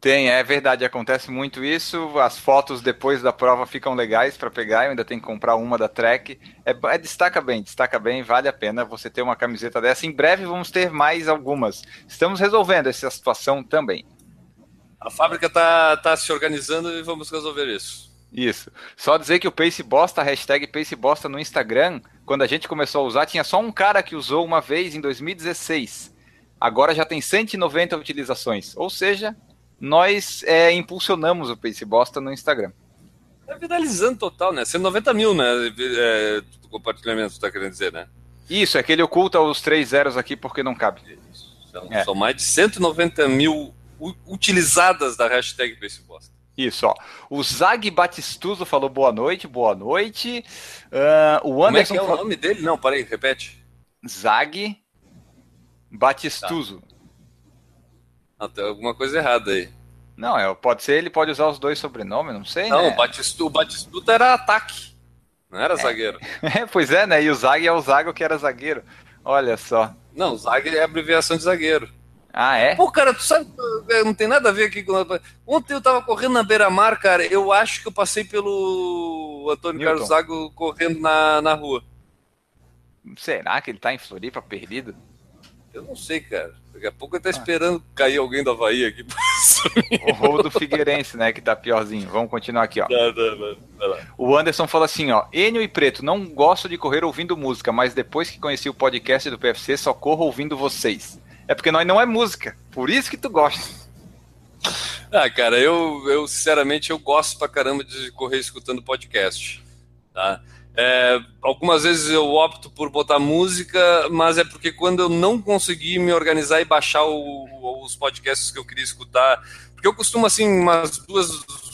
[SPEAKER 1] Tem, é verdade, acontece muito isso. As fotos depois da prova ficam legais para pegar. Eu ainda tenho que comprar uma da Trek. É, é, destaca bem, destaca bem, vale a pena você ter uma camiseta dessa. Em breve vamos ter mais algumas. Estamos resolvendo essa situação também.
[SPEAKER 2] A fábrica está tá se organizando e vamos resolver isso.
[SPEAKER 1] Isso. Só dizer que o Pace Bosta, a hashtag Pace Bosta no Instagram, quando a gente começou a usar, tinha só um cara que usou uma vez em 2016. Agora já tem 190 utilizações. Ou seja, nós é, impulsionamos o Pace Bosta no Instagram.
[SPEAKER 2] Tá viralizando total, né? 190 mil, né? É, compartilhamento, você tá querendo dizer, né?
[SPEAKER 1] Isso, é que ele oculta os três zeros aqui porque não cabe.
[SPEAKER 2] São, é. são mais de 190 mil utilizadas da hashtag Pace Bosta.
[SPEAKER 1] Isso, ó. O Zag Batistuso falou boa noite, boa noite. Uh, o Anderson
[SPEAKER 2] Como é que é o nome dele? Não, parei, repete.
[SPEAKER 1] Zag Batistuso. Tá.
[SPEAKER 2] Não, tem alguma coisa errada aí.
[SPEAKER 1] Não, é, pode ser, ele pode usar os dois sobrenomes, não sei.
[SPEAKER 2] Não, né? o, Batistuta, o Batistuta era ataque, não era é. zagueiro.
[SPEAKER 1] É, pois é, né? E o Zag é o Zago que era zagueiro. Olha só.
[SPEAKER 2] Não, o Zag é abreviação de zagueiro.
[SPEAKER 1] Ah, é?
[SPEAKER 2] Pô, cara, tu sabe, não tem nada a ver aqui com. Ontem eu tava correndo na beira-mar, cara. Eu acho que eu passei pelo Antônio Newton. Carlos Zago correndo na, na rua.
[SPEAKER 1] Será que ele tá em Floripa perdido?
[SPEAKER 2] Eu não sei, cara. Daqui a pouco ele tá ah. esperando cair alguém do Havaí aqui.
[SPEAKER 1] o rolo do Figueirense, né? Que tá piorzinho. Vamos continuar aqui, ó. Não, não, não, o Anderson fala assim, ó. Enio e Preto, não gosto de correr ouvindo música, mas depois que conheci o podcast do PFC, só corro ouvindo vocês. É porque nós não é música. Por isso que tu gosta.
[SPEAKER 2] Ah, cara, eu, eu sinceramente eu gosto pra caramba de correr escutando podcast. Tá? É, algumas vezes eu opto por botar música, mas é porque quando eu não consegui me organizar e baixar o, os podcasts que eu queria escutar, porque eu costumo assim umas duas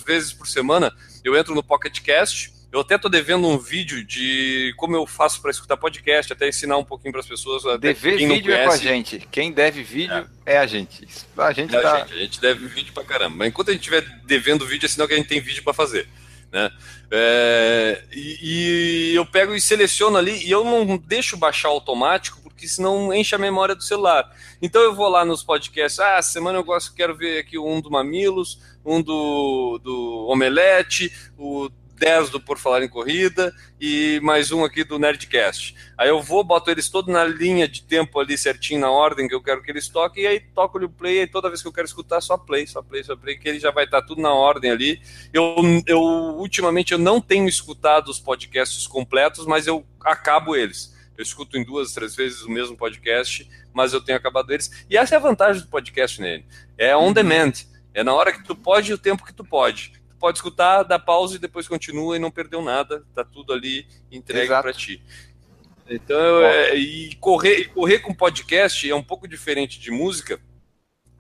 [SPEAKER 2] vezes por semana eu entro no Pocket Cast. Eu até tô devendo um vídeo de como eu faço para escutar podcast, até ensinar um pouquinho para as pessoas.
[SPEAKER 1] Dever vídeo é com a gente. Quem deve vídeo é, é a gente. A gente,
[SPEAKER 2] é
[SPEAKER 1] tá...
[SPEAKER 2] a gente. A gente deve vídeo para caramba. Mas enquanto a gente estiver devendo vídeo, é sinal que a gente tem vídeo para fazer. Né? É, e, e, eu pego e seleciono ali e eu não deixo baixar automático porque senão enche a memória do celular. Então eu vou lá nos podcasts, ah, semana eu gosto, quero ver aqui um do Mamilos, um do, do Omelete, o 10 do Por Falar em Corrida e mais um aqui do Nerdcast. Aí eu vou, boto eles todos na linha de tempo ali certinho, na ordem que eu quero que eles toquem, e aí toco o play, e toda vez que eu quero escutar, só play, só play, só play, que ele já vai estar tudo na ordem ali. Eu, eu ultimamente eu não tenho escutado os podcasts completos, mas eu acabo eles. Eu escuto em duas, três vezes o mesmo podcast, mas eu tenho acabado eles. E essa é a vantagem do podcast nele. É on uhum. demand. É na hora que tu pode e o tempo que tu pode pode escutar, dá pausa e depois continua e não perdeu nada, tá tudo ali entregue para ti. Então, é, e correr, e correr com podcast é um pouco diferente de música,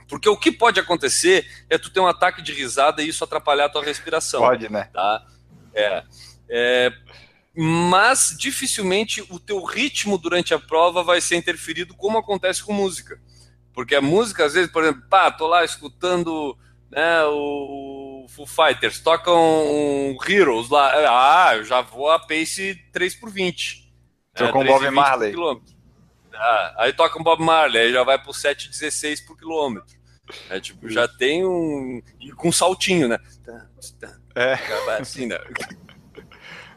[SPEAKER 2] porque o que pode acontecer é tu ter um ataque de risada e isso atrapalhar a tua respiração.
[SPEAKER 1] Pode, né?
[SPEAKER 2] Tá? É, é, mas dificilmente o teu ritmo durante a prova vai ser interferido como acontece com música. Porque a música, às vezes, por exemplo, pá, tô lá escutando né, o o Foo Fighters, tocam um Heroes lá. Ah, eu já vou a pace 3 por 20.
[SPEAKER 1] Tô é, com Bob Marley.
[SPEAKER 2] Ah, aí toca um Bob Marley, aí já vai pro 7,16 por quilômetro. É, tipo, já tem um. com saltinho, né?
[SPEAKER 1] É. Assim, né?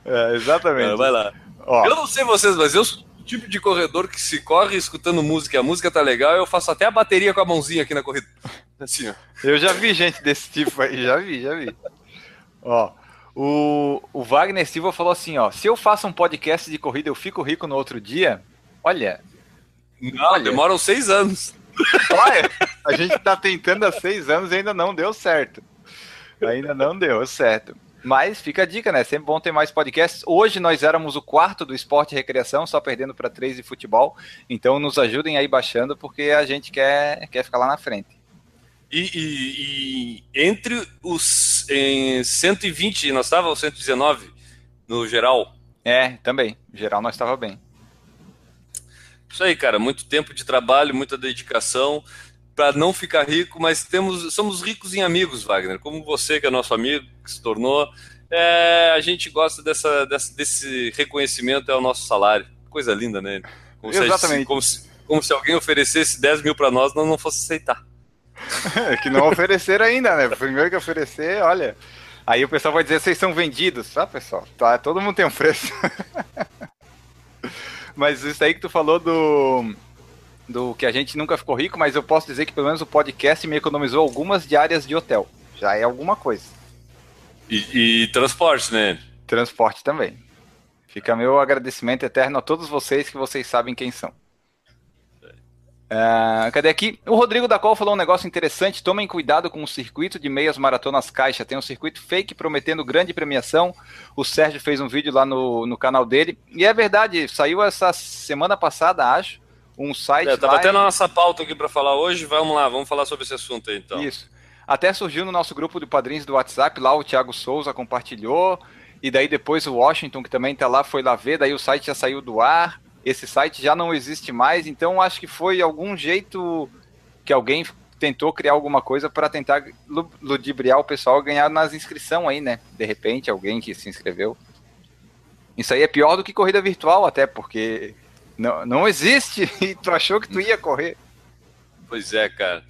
[SPEAKER 1] É, exatamente.
[SPEAKER 2] vai lá. Ó. Eu não sei vocês, mas eu sou o tipo de corredor que se corre escutando música, a música tá legal, eu faço até a bateria com a mãozinha aqui na corrida. Assim, ó.
[SPEAKER 1] Eu já vi gente desse tipo aí, já vi, já vi. Ó, o, o Wagner Silva falou assim, ó, se eu faço um podcast de corrida, eu fico rico no outro dia? Olha.
[SPEAKER 2] Não, olha. demoram seis anos.
[SPEAKER 1] Olha, a gente tá tentando há seis anos e ainda não deu certo. Ainda não deu certo. Mas fica a dica, né? Sempre bom ter mais podcasts. Hoje nós éramos o quarto do esporte e recreação, só perdendo para três de futebol. Então nos ajudem aí baixando, porque a gente quer, quer ficar lá na frente.
[SPEAKER 2] E, e, e entre os em 120, nós estávamos 119 no geral?
[SPEAKER 1] É, também. No geral nós estava bem.
[SPEAKER 2] Isso aí, cara. Muito tempo de trabalho, muita dedicação para não ficar rico, mas temos, somos ricos em amigos, Wagner. Como você, que é nosso amigo, que se tornou. É, a gente gosta dessa, dessa, desse reconhecimento, é o nosso salário. Coisa linda, né?
[SPEAKER 1] Como Exatamente.
[SPEAKER 2] Se, como, se, como se alguém oferecesse 10 mil para nós, nós não fosse aceitar.
[SPEAKER 1] É que não ofereceram ainda, né? Primeiro que oferecer, olha. Aí o pessoal vai dizer, vocês são vendidos, tá, pessoal? Tá, todo mundo tem um preço. Mas isso aí que tu falou do, do que a gente nunca ficou rico, mas eu posso dizer que pelo menos o podcast me economizou algumas diárias de hotel. Já é alguma coisa.
[SPEAKER 2] E, e transporte, né?
[SPEAKER 1] Transporte também. Fica meu agradecimento eterno a todos vocês que vocês sabem quem são. Uh, cadê aqui? O Rodrigo da Col falou um negócio interessante. Tomem cuidado com o circuito de meias maratonas caixa. Tem um circuito fake prometendo grande premiação. O Sérgio fez um vídeo lá no, no canal dele. E é verdade, saiu essa semana passada, acho um site. É,
[SPEAKER 2] tava lá até na nossa pauta aqui para falar hoje. Vamos lá, vamos falar sobre esse assunto aí então.
[SPEAKER 1] Isso. Até surgiu no nosso grupo de padrinhos do WhatsApp, lá o Thiago Souza compartilhou. E daí depois o Washington, que também tá lá, foi lá ver, daí o site já saiu do ar. Esse site já não existe mais, então acho que foi algum jeito que alguém tentou criar alguma coisa para tentar ludibriar o pessoal ganhar nas inscrições aí, né? De repente, alguém que se inscreveu. Isso aí é pior do que corrida virtual, até, porque não, não existe e tu achou que tu ia correr.
[SPEAKER 2] Pois é, cara.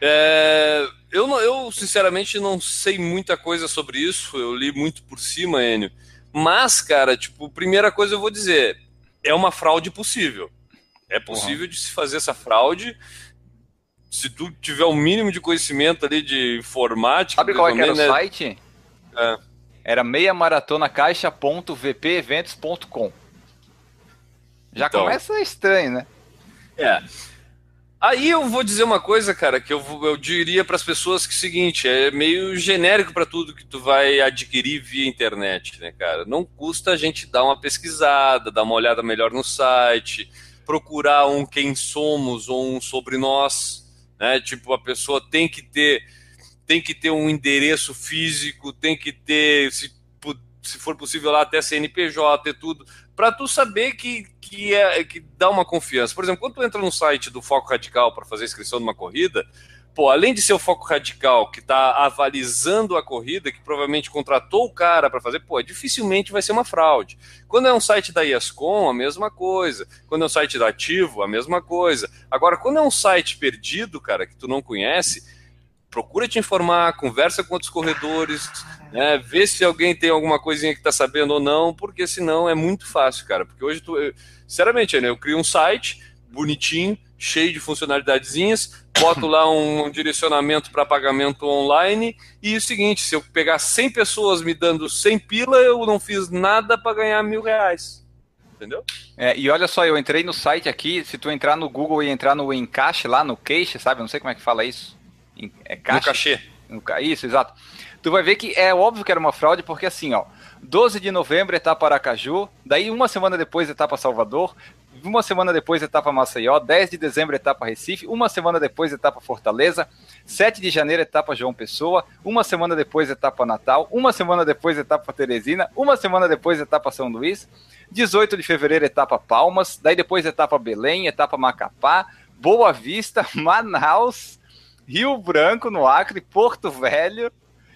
[SPEAKER 2] É, eu, eu, sinceramente, não sei muita coisa sobre isso. Eu li muito por cima, Enio. Mas, cara, tipo, primeira coisa eu vou dizer: é uma fraude possível. É possível uhum. de se fazer essa fraude. Se tu tiver o um mínimo de conhecimento ali de informática.
[SPEAKER 1] Sabe qual é era né? o site? É. Era meiamaratonacaixa.vpeventos.com. Já então, começa estranho, né?
[SPEAKER 2] É. Aí eu vou dizer uma coisa, cara, que eu, eu diria para as pessoas que é o seguinte, é meio genérico para tudo que tu vai adquirir via internet, né, cara? Não custa a gente dar uma pesquisada, dar uma olhada melhor no site, procurar um quem somos ou um sobre nós, né? Tipo, a pessoa tem que ter tem que ter um endereço físico, tem que ter, se, se for possível lá até CNPJ, ter tudo, para tu saber que, que, é, que dá uma confiança. Por exemplo, quando tu entra no site do Foco Radical para fazer inscrição numa corrida, pô, além de ser o Foco Radical que está avalizando a corrida, que provavelmente contratou o cara para fazer, pô, dificilmente vai ser uma fraude. Quando é um site da ESCOM, a mesma coisa. Quando é um site da Ativo, a mesma coisa. Agora, quando é um site perdido, cara, que tu não conhece, procura te informar, conversa com outros corredores, né, vê se alguém tem alguma coisinha que está sabendo ou não, porque senão é muito fácil, cara. Porque hoje, tu, eu, sinceramente, né, eu crio um site bonitinho, cheio de funcionalidadezinhas, boto lá um direcionamento para pagamento online e o seguinte, se eu pegar 100 pessoas me dando 100 pila, eu não fiz nada para ganhar mil reais. Entendeu?
[SPEAKER 1] É, e olha só, eu entrei no site aqui, se tu entrar no Google e entrar no encaixe lá, no queixe, sabe? Não sei como é que fala isso.
[SPEAKER 2] É caixa, no cachê.
[SPEAKER 1] No, isso, exato tu vai ver que é óbvio que era uma fraude, porque assim, ó, 12 de novembro, etapa Aracaju, daí uma semana depois, etapa Salvador, uma semana depois, etapa Maceió, 10 de dezembro, etapa Recife, uma semana depois, etapa Fortaleza, 7 de janeiro, etapa João Pessoa, uma semana depois, etapa Natal, uma semana depois, etapa Teresina, uma semana depois, etapa São Luís, 18 de fevereiro, etapa Palmas, daí depois, etapa Belém, etapa Macapá, Boa Vista, Manaus, Rio Branco, no Acre, Porto Velho,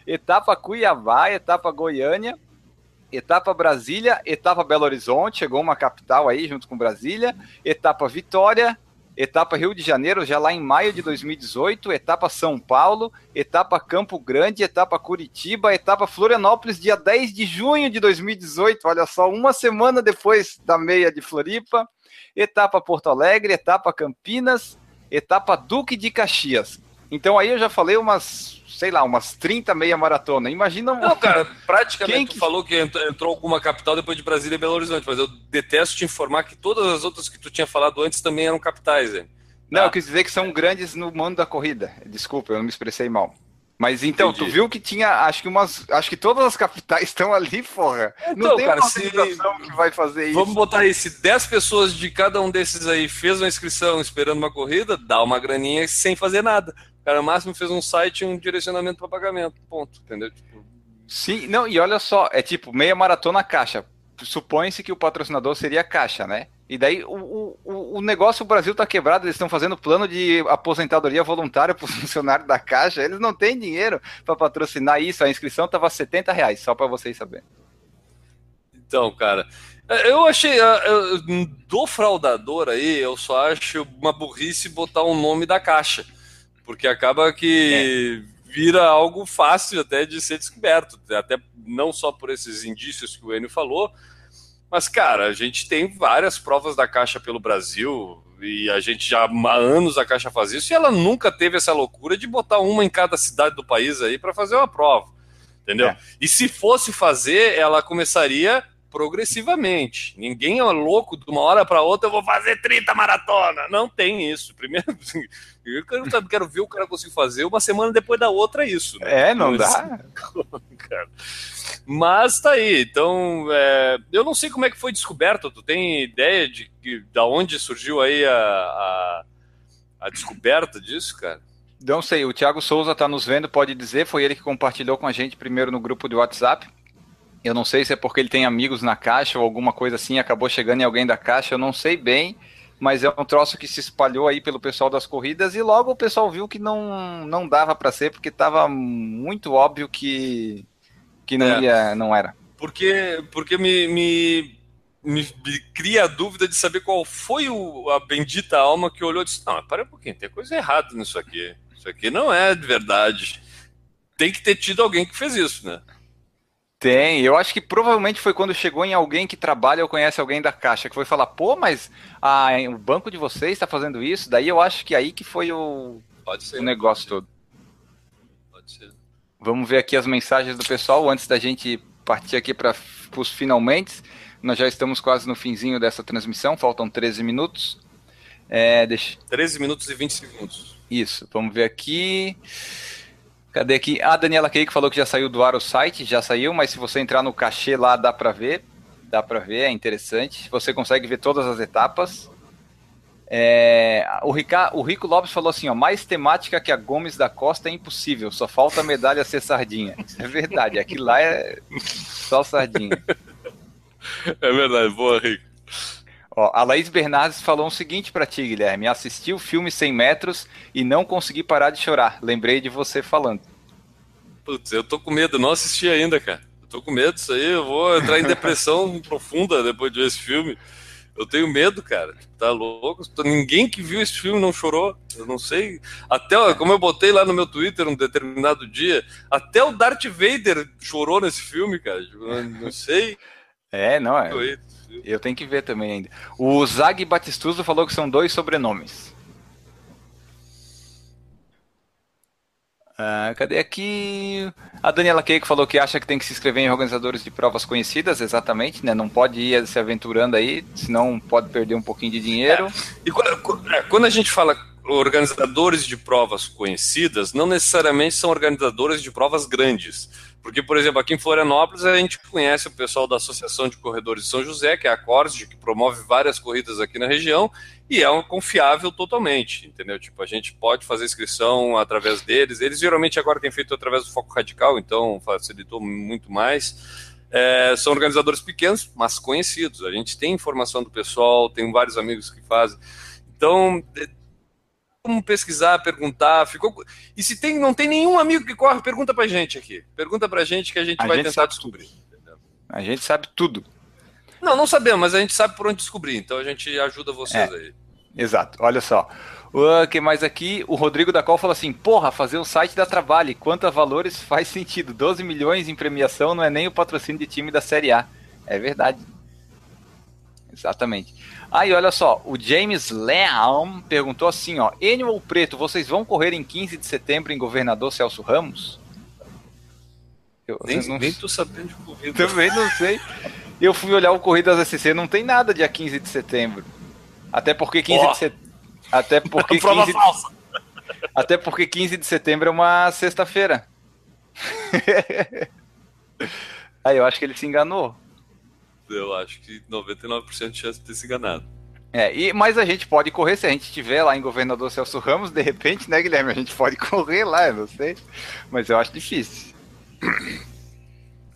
[SPEAKER 1] etapa Cuiabá, etapa Goiânia, etapa Brasília, etapa Belo Horizonte, chegou uma capital aí junto com Brasília, etapa Vitória, etapa Rio de Janeiro, já lá em maio de 2018, etapa São Paulo, etapa Campo Grande, etapa Curitiba, etapa Florianópolis, dia 10 de junho de 2018, olha só, uma semana depois da meia de Floripa, etapa Porto Alegre, etapa Campinas, etapa Duque de Caxias. Então aí eu já falei umas sei lá, umas 30 meia maratona. Imagina.
[SPEAKER 2] Não, cara, praticamente Quem que... tu falou que entrou alguma capital depois de Brasília e Belo Horizonte, mas eu detesto te informar que todas as outras que tu tinha falado antes também eram capitais, hein?
[SPEAKER 1] Não, eu quis dizer que são grandes no mundo da corrida. Desculpa, eu não me expressei mal. Mas então, Entendi. tu viu que tinha, acho que umas, acho que todas as capitais estão ali, porra. Então, não tem cara, uma se... que vai fazer
[SPEAKER 2] isso. Vamos botar aí, se 10 pessoas de cada um desses aí fez uma inscrição esperando uma corrida, dá uma graninha sem fazer nada. O cara máximo fez um site e um direcionamento para pagamento. Ponto. Entendeu? Tipo...
[SPEAKER 1] Sim, não, e olha só, é tipo meia maratona caixa. Supõe-se que o patrocinador seria a caixa, né? E daí o, o, o negócio, o Brasil tá quebrado, eles estão fazendo plano de aposentadoria voluntária para os funcionários da Caixa, eles não têm dinheiro para patrocinar isso, a inscrição tava 70 reais, só para vocês saberem.
[SPEAKER 2] Então, cara, eu achei, do fraudador aí, eu só acho uma burrice botar o um nome da Caixa porque acaba que é. vira algo fácil até de ser descoberto, até não só por esses indícios que o Enio falou, mas, cara, a gente tem várias provas da Caixa pelo Brasil, e a gente já há anos a Caixa faz isso, e ela nunca teve essa loucura de botar uma em cada cidade do país aí para fazer uma prova. Entendeu? É. E se fosse fazer, ela começaria progressivamente. Ninguém é louco de uma hora para outra, eu vou fazer 30 maratona. Não tem isso. Primeiro, eu quero, quero ver o cara conseguir fazer uma semana depois da outra isso.
[SPEAKER 1] Né? É, não dá.
[SPEAKER 2] Mas tá aí. Então, é, eu não sei como é que foi descoberto. Tu tem ideia de, de, de onde surgiu aí a, a, a descoberta disso, cara?
[SPEAKER 1] Não sei, o Thiago Souza está nos vendo, pode dizer, foi ele que compartilhou com a gente primeiro no grupo do WhatsApp. Eu não sei se é porque ele tem amigos na caixa ou alguma coisa assim, acabou chegando em alguém da caixa, eu não sei bem, mas é um troço que se espalhou aí pelo pessoal das corridas e logo o pessoal viu que não, não dava para ser porque estava muito óbvio que, que não, é. ia, não era.
[SPEAKER 2] Porque, porque me, me, me, me, cria a dúvida de saber qual foi o, a bendita alma que olhou e disse: Não, para um pouquinho, tem coisa errada nisso aqui. Isso aqui não é de verdade. Tem que ter tido alguém que fez isso, né?
[SPEAKER 1] Tem, eu acho que provavelmente foi quando chegou em alguém que trabalha ou conhece alguém da Caixa, que foi falar, pô, mas ah, o banco de vocês está fazendo isso, daí eu acho que aí que foi o, ser, o negócio todo. Pode ser. Vamos ver aqui as mensagens do pessoal antes da gente partir aqui para os finalmente. Nós já estamos quase no finzinho dessa transmissão, faltam 13 minutos. É, deixa...
[SPEAKER 2] 13 minutos e 20 segundos.
[SPEAKER 1] Isso, vamos ver aqui. Cadê aqui? A Daniela Cake falou que já saiu do ar o site, já saiu, mas se você entrar no cachê lá dá para ver, dá para ver, é interessante. Você consegue ver todas as etapas. É, o, Rica, o Rico Lopes falou assim: ó, mais temática que a Gomes da Costa é impossível, só falta medalha ser sardinha. Isso é verdade, aquilo lá é só sardinha.
[SPEAKER 2] É verdade, boa, Rico.
[SPEAKER 1] Ó, a Laís Bernardes falou o seguinte para ti, Guilherme. Assisti o filme 100 metros e não consegui parar de chorar. Lembrei de você falando.
[SPEAKER 2] Putz, eu tô com medo, não assisti ainda, cara. Eu tô com medo disso aí, eu vou entrar em depressão profunda depois de ver esse filme. Eu tenho medo, cara. Tá louco? Ninguém que viu esse filme não chorou. Eu não sei. Até, como eu botei lá no meu Twitter um determinado dia, até o Darth Vader chorou nesse filme, cara. Não sei.
[SPEAKER 1] É, não é. Eu tenho que ver também ainda. O Zag Batistuso falou que são dois sobrenomes. Ah, cadê aqui? A Daniela Keiko falou que acha que tem que se inscrever em organizadores de provas conhecidas, exatamente, né? Não pode ir se aventurando aí, senão pode perder um pouquinho de dinheiro. É.
[SPEAKER 2] E quando é, a gente fala organizadores de provas conhecidas, não necessariamente são organizadores de provas grandes. Porque, por exemplo, aqui em Florianópolis a gente conhece o pessoal da Associação de Corredores de São José, que é a Corsid, que promove várias corridas aqui na região, e é um confiável totalmente, entendeu? Tipo, a gente pode fazer inscrição através deles. Eles geralmente agora têm feito através do Foco Radical, então facilitou muito mais. É, são organizadores pequenos, mas conhecidos. A gente tem informação do pessoal, tem vários amigos que fazem. Então, como pesquisar, perguntar. Ficou... E se tem, não tem nenhum amigo que corre, pergunta pra gente aqui. Pergunta pra gente que a gente a vai gente tentar descobrir.
[SPEAKER 1] Tudo. A gente sabe tudo.
[SPEAKER 2] Não, não sabemos, mas a gente sabe por onde descobrir. Então a gente ajuda vocês é, aí.
[SPEAKER 1] Exato. Olha só. O que mais aqui? O Rodrigo da Col falou assim: Porra, fazer um site dá trabalho. Quanto a valores faz sentido? 12 milhões em premiação não é nem o patrocínio de time da Série A. É verdade. Exatamente. Aí, olha só, o James Leão perguntou assim, ó, Enio ou Preto, vocês vão correr em 15 de setembro em Governador Celso Ramos?
[SPEAKER 2] Eu, nem, não... nem tô sabendo de corrida.
[SPEAKER 1] Também não sei. Eu fui olhar o Corridas SC, não tem nada dia 15 de setembro. Até porque 15 oh. de setembro... Até porque 15 de... Até porque 15 de setembro é uma sexta-feira. Aí eu acho que ele se enganou
[SPEAKER 2] eu acho que 99% de chance de ter se enganado.
[SPEAKER 1] É, e, mas a gente pode correr se a gente estiver lá em Governador Celso Ramos, de repente, né, Guilherme? A gente pode correr lá, eu não sei. Mas eu acho difícil.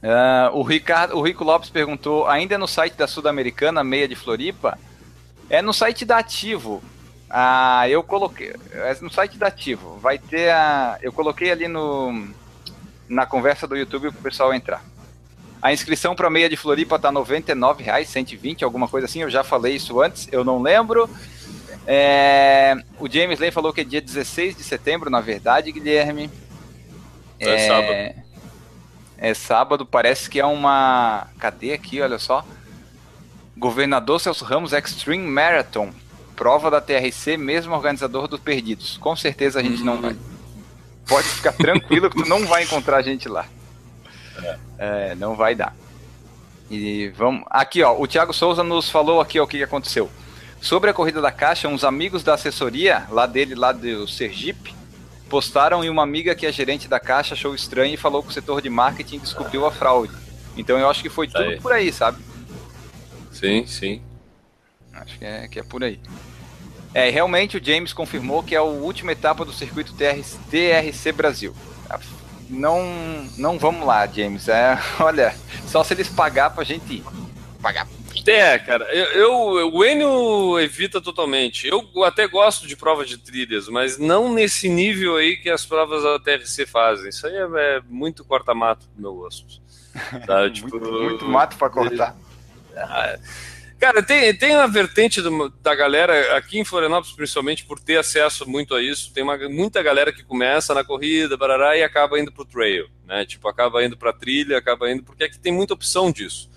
[SPEAKER 1] Uh, o, Ricardo, o Rico Lopes perguntou: ainda no site da Sul-Americana, meia de Floripa? É no site da Ativo. Ah, eu coloquei. É no site da Ativo. Vai ter a. Eu coloquei ali no. Na conversa do YouTube para o pessoal entrar. A inscrição para meia de Floripa tá R$ 99,00, 120, alguma coisa assim. Eu já falei isso antes, eu não lembro. É, o James Lane falou que é dia 16 de setembro, na verdade, Guilherme.
[SPEAKER 2] É, é sábado.
[SPEAKER 1] É sábado, parece que é uma. Cadê aqui? Olha só. Governador Celso Ramos Extreme Marathon. Prova da TRC, mesmo organizador dos Perdidos. Com certeza a gente não vai. Pode ficar tranquilo que tu não vai encontrar a gente lá. É, não vai dar. E vamos. Aqui, ó, o Thiago Souza nos falou aqui ó, o que aconteceu. Sobre a corrida da Caixa, uns amigos da assessoria, lá dele, lá do Sergipe, postaram e uma amiga que é gerente da Caixa achou estranho e falou que o setor de marketing descobriu a fraude. Então eu acho que foi tudo aí. por aí, sabe?
[SPEAKER 2] Sim, sim.
[SPEAKER 1] Acho que é, que é por aí. É, realmente o James confirmou que é a última etapa do circuito TRC, TRC Brasil não, não vamos lá, James. É, olha, só se eles pagar pra gente ir.
[SPEAKER 2] Pagar. É, cara, eu, eu, o Enio evita totalmente. Eu até gosto de provas de trilhas, mas não nesse nível aí que as provas da TRC fazem. Isso aí é, é muito corta-mato do meu gosto.
[SPEAKER 1] Tá? tipo, muito, muito mato para cortar.
[SPEAKER 2] É, Cara, tem, tem uma vertente do, da galera aqui em Florianópolis, principalmente por ter acesso muito a isso. Tem uma, muita galera que começa na corrida, barará, e acaba indo pro trail, né? Tipo, acaba indo pra trilha, acaba indo. Porque aqui tem muita opção disso.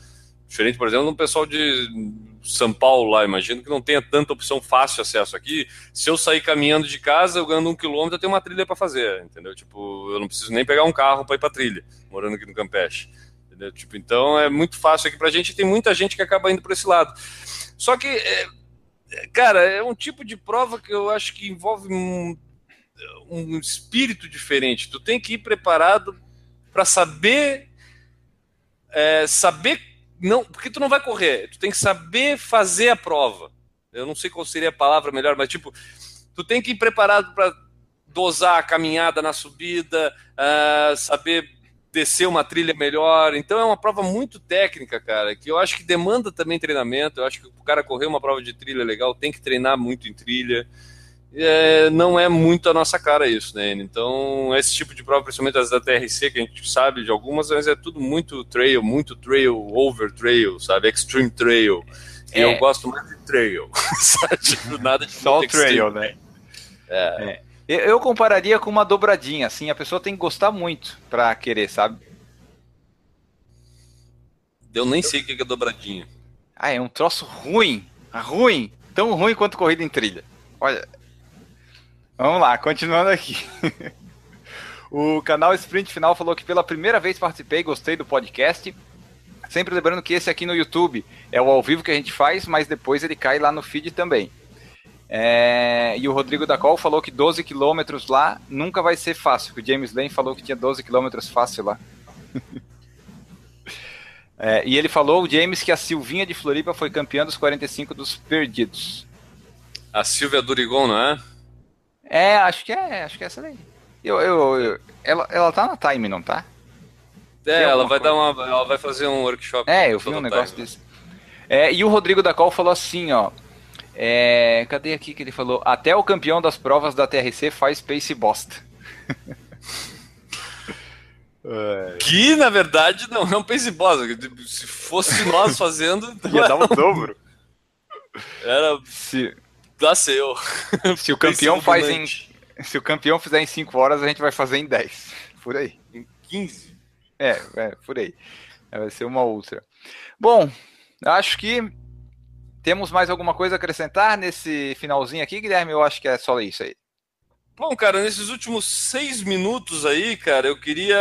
[SPEAKER 2] Diferente, por exemplo, do pessoal de São Paulo lá, imagino que não tenha tanta opção fácil de acesso aqui. Se eu sair caminhando de casa, eu ganhando um quilômetro, eu tenho uma trilha para fazer, entendeu? Tipo, eu não preciso nem pegar um carro para ir pra trilha, morando aqui no Campeche. Entendeu? Tipo, então é muito fácil aqui pra gente tem muita gente que acaba indo por esse lado. Só que, é, cara, é um tipo de prova que eu acho que envolve um, um espírito diferente. Tu tem que ir preparado para saber é, saber não, porque tu não vai correr, tu tem que saber fazer a prova. Eu não sei qual seria a palavra melhor, mas tipo, tu tem que ir preparado para dosar a caminhada na subida, uh, saber descer uma trilha melhor. Então é uma prova muito técnica, cara, que eu acho que demanda também treinamento. Eu acho que o cara correr uma prova de trilha legal tem que treinar muito em trilha. É, não é muito a nossa cara isso, né? Então, esse tipo de prova, principalmente as da TRC, que a gente sabe de algumas, mas é tudo muito trail, muito trail, over trail, sabe? Extreme trail. E é. eu gosto mais de trail, sabe? Tipo, nada de
[SPEAKER 1] Só trail, né? É. é. Eu compararia com uma dobradinha, assim, a pessoa tem que gostar muito pra querer, sabe?
[SPEAKER 2] Eu nem sei o que é dobradinha.
[SPEAKER 1] Ah, é um troço ruim. Ruim. Tão ruim quanto corrida em trilha. Olha. Vamos lá, continuando aqui. o canal Sprint Final falou que pela primeira vez participei, gostei do podcast. Sempre lembrando que esse aqui no YouTube é o ao vivo que a gente faz, mas depois ele cai lá no feed também. É, e o Rodrigo da Col falou que 12 quilômetros lá nunca vai ser fácil. O James Lane falou que tinha 12 quilômetros fácil lá. é, e ele falou, o James, que a Silvinha de Floripa foi campeã dos 45 dos perdidos.
[SPEAKER 2] A Silvia Durigon, não é?
[SPEAKER 1] É, acho que é, acho que é essa daí. Eu, eu, eu, ela, ela tá na time, não tá?
[SPEAKER 2] É, ela vai coisa? dar uma. Ela vai fazer um workshop.
[SPEAKER 1] É, eu vi um negócio time. desse. É, e o Rodrigo da Col falou assim, ó. É, cadê aqui que ele falou? Até o campeão das provas da TRC faz pace bosta.
[SPEAKER 2] É. Que na verdade não é um pace bosta. Se fosse nós fazendo,
[SPEAKER 1] ia dar o dobro.
[SPEAKER 2] Era se dá seu.
[SPEAKER 1] Se o campeão faz em se o campeão fizer em 5 horas, a gente vai fazer em 10. Por aí.
[SPEAKER 2] Em 15.
[SPEAKER 1] É, é, por aí. Vai ser uma ultra. Bom, acho que temos mais alguma coisa a acrescentar nesse finalzinho aqui, Guilherme? Eu acho que é só isso aí.
[SPEAKER 2] Bom, cara, nesses últimos seis minutos aí, cara, eu queria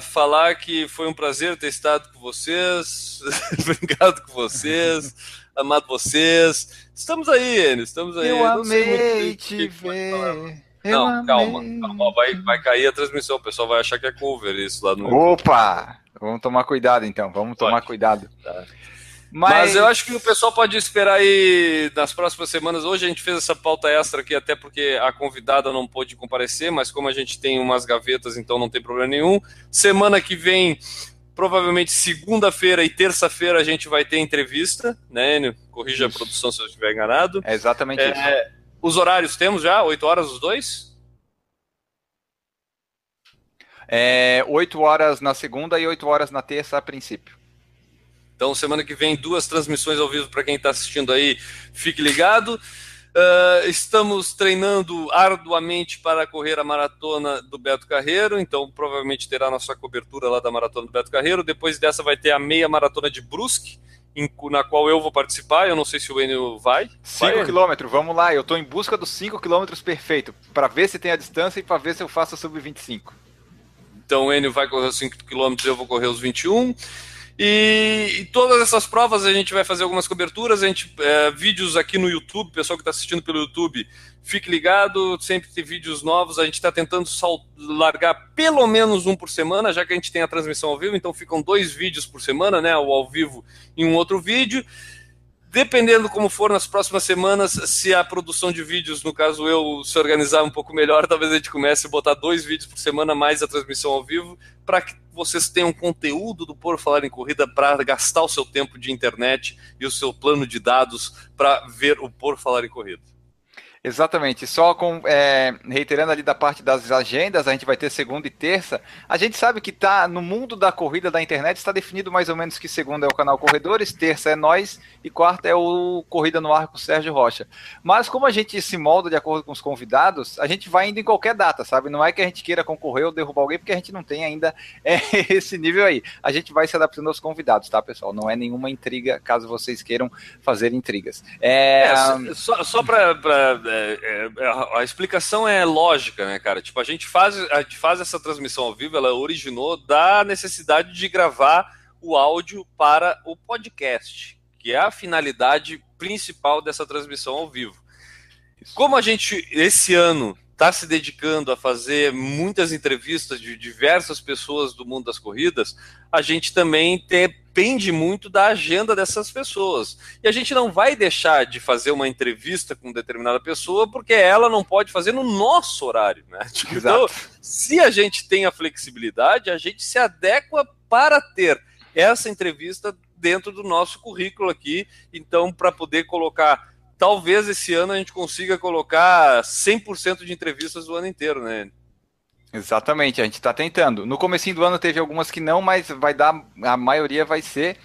[SPEAKER 2] falar que foi um prazer ter estado com vocês, brincado com vocês, amado vocês. Estamos aí, Enio, estamos aí.
[SPEAKER 1] Eu Não amei te ver.
[SPEAKER 2] Não, calma, calma, vai, vai cair a transmissão, o pessoal vai achar que é cover isso lá no.
[SPEAKER 1] Opa! Vamos tomar cuidado então, vamos Pode. tomar cuidado. Tá.
[SPEAKER 2] Mas... Mas... eu acho que o pessoal pode esperar aí nas próximas semanas. Hoje a gente fez essa pauta extra aqui, até porque a convidada não pôde comparecer, mas como a gente tem umas gavetas, então não tem problema nenhum. Semana que vem, provavelmente segunda-feira e terça-feira, a gente vai ter entrevista, né, Enio? Corrija isso. a produção se eu estiver enganado.
[SPEAKER 1] É exatamente é, isso.
[SPEAKER 2] Os horários temos já? 8 horas os dois?
[SPEAKER 1] É, 8 horas na segunda e 8 horas na terça, a princípio.
[SPEAKER 2] Então, semana que vem, duas transmissões ao vivo para quem está assistindo aí, fique ligado. Uh, estamos treinando arduamente para correr a maratona do Beto Carreiro, então provavelmente terá nossa cobertura lá da maratona do Beto Carreiro. Depois dessa vai ter a meia maratona de Brusque, em, na qual eu vou participar. Eu não sei se o Enio vai.
[SPEAKER 1] 5 km, vamos lá. Eu estou em busca dos 5 km perfeito, para ver se tem a distância e para ver se eu faço sub 25.
[SPEAKER 2] Então o Enio vai correr os 5 km, eu vou correr os 21. E, e, todas essas provas a gente vai fazer algumas coberturas, a gente é, vídeos aqui no YouTube, pessoal que está assistindo pelo YouTube, fique ligado, sempre tem vídeos novos. A gente está tentando largar pelo menos um por semana, já que a gente tem a transmissão ao vivo, então ficam dois vídeos por semana, né? O ao vivo e um outro vídeo. Dependendo como for nas próximas semanas, se a produção de vídeos, no caso eu, se organizar um pouco melhor, talvez a gente comece a botar dois vídeos por semana mais a transmissão ao vivo, para que vocês tenham conteúdo do Por Falar em Corrida para gastar o seu tempo de internet e o seu plano de dados para ver o Por Falar em Corrida.
[SPEAKER 1] Exatamente. Só com é, reiterando ali da parte das agendas, a gente vai ter segunda e terça. A gente sabe que tá no mundo da corrida da internet está definido mais ou menos que segunda é o canal Corredores, terça é nós e quarta é o Corrida no Ar com o Sérgio Rocha. Mas como a gente se molda de acordo com os convidados, a gente vai indo em qualquer data, sabe? Não é que a gente queira concorrer ou derrubar alguém, porque a gente não tem ainda é, esse nível aí. A gente vai se adaptando aos convidados, tá, pessoal? Não é nenhuma intriga, caso vocês queiram fazer intrigas.
[SPEAKER 2] É, é só, só para é, é, a, a, explicação é lógica, né, cara? Tipo, a gente faz, a gente faz essa transmissão ao vivo, ela originou da necessidade de gravar o áudio para o podcast, que é a finalidade principal dessa transmissão ao vivo. Como a gente, esse ano, está se dedicando a fazer muitas entrevistas de diversas pessoas do mundo das corridas, a gente também depende muito da agenda dessas pessoas. E a gente não vai deixar de fazer uma entrevista com determinada pessoa porque ela não pode fazer no nosso horário. Né? Então, se a gente tem a flexibilidade, a gente se adequa para ter essa entrevista dentro do nosso currículo aqui, então, para poder colocar talvez esse ano a gente consiga colocar 100% de entrevistas do ano inteiro, né?
[SPEAKER 1] Exatamente, a gente está tentando. No começo do ano teve algumas que não, mas vai dar, a maioria vai ser.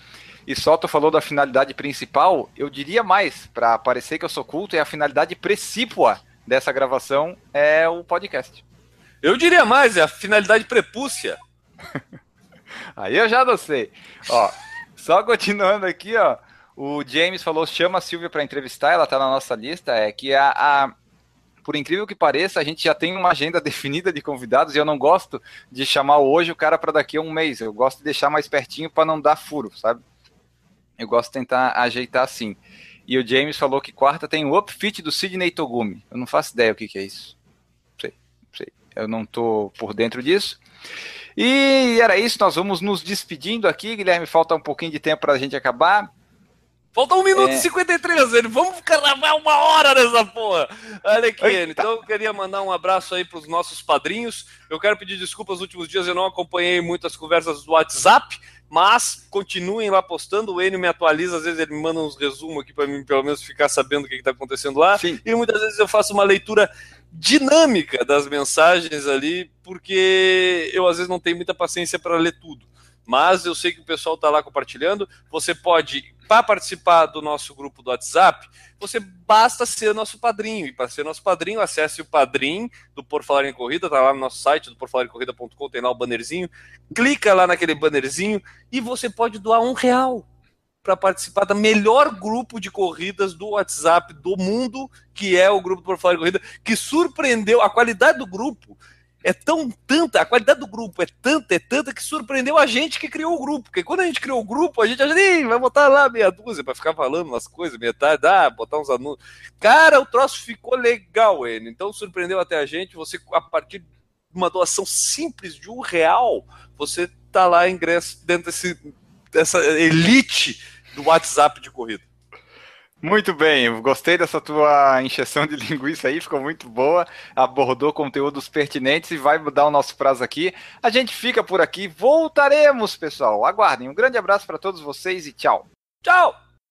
[SPEAKER 1] E só tu falou da finalidade principal, eu diria mais, para parecer que eu sou culto, é a finalidade precípua dessa gravação é o podcast.
[SPEAKER 2] Eu diria mais, é a finalidade prepúcia.
[SPEAKER 1] Aí eu já não sei. Ó, só continuando aqui, ó. O James falou: chama a Silvia para entrevistar, ela está na nossa lista. É que a, a, por incrível que pareça, a gente já tem uma agenda definida de convidados e eu não gosto de chamar hoje o cara para daqui a um mês. Eu gosto de deixar mais pertinho para não dar furo, sabe? Eu gosto de tentar ajeitar assim. E o James falou que quarta tem o upfit do Sidney Togumi. Eu não faço ideia o que, que é isso. Não sei, sei. Eu não tô por dentro disso. E era isso, nós vamos nos despedindo aqui, Guilherme. Falta um pouquinho de tempo para a gente acabar.
[SPEAKER 2] Falta um minuto é. e 53, ele. Vamos gravar uma hora nessa porra. Olha aqui, ele. Então eu queria mandar um abraço aí pros nossos padrinhos. Eu quero pedir desculpas nos últimos dias, eu não acompanhei muitas conversas do WhatsApp. mas continuem lá postando. O Enio me atualiza, às vezes ele me manda uns resumos aqui para mim, pelo menos ficar sabendo o que está acontecendo lá. Sim. E muitas vezes eu faço uma leitura dinâmica das mensagens ali, porque eu às vezes não tenho muita paciência para ler tudo. Mas eu sei que o pessoal está lá compartilhando. Você pode, para participar do nosso grupo do WhatsApp, você basta ser nosso padrinho. E para ser nosso padrinho, acesse o padrim do Por Falar em Corrida, tá lá no nosso site, do porfalarencorrida.com, tem lá o bannerzinho. Clica lá naquele bannerzinho e você pode doar um real para participar do melhor grupo de corridas do WhatsApp do mundo, que é o grupo Por Falar em Corrida, que surpreendeu a qualidade do grupo é tão tanta, a qualidade do grupo é tanta, é tanta que surpreendeu a gente que criou o grupo. Porque quando a gente criou o grupo, a gente acha, vai botar lá meia dúzia para ficar falando umas coisas, metade, ah, botar uns anúncios. Cara, o troço ficou legal, ele. Então surpreendeu até a gente. Você, a partir de uma doação simples de um real, você tá lá ingresso dentro desse, dessa elite do WhatsApp de corrida.
[SPEAKER 1] Muito bem, gostei dessa tua encheção de linguiça aí, ficou muito boa, abordou conteúdos pertinentes e vai mudar o nosso prazo aqui. A gente fica por aqui, voltaremos, pessoal. Aguardem. Um grande abraço para todos vocês e tchau.
[SPEAKER 2] Tchau!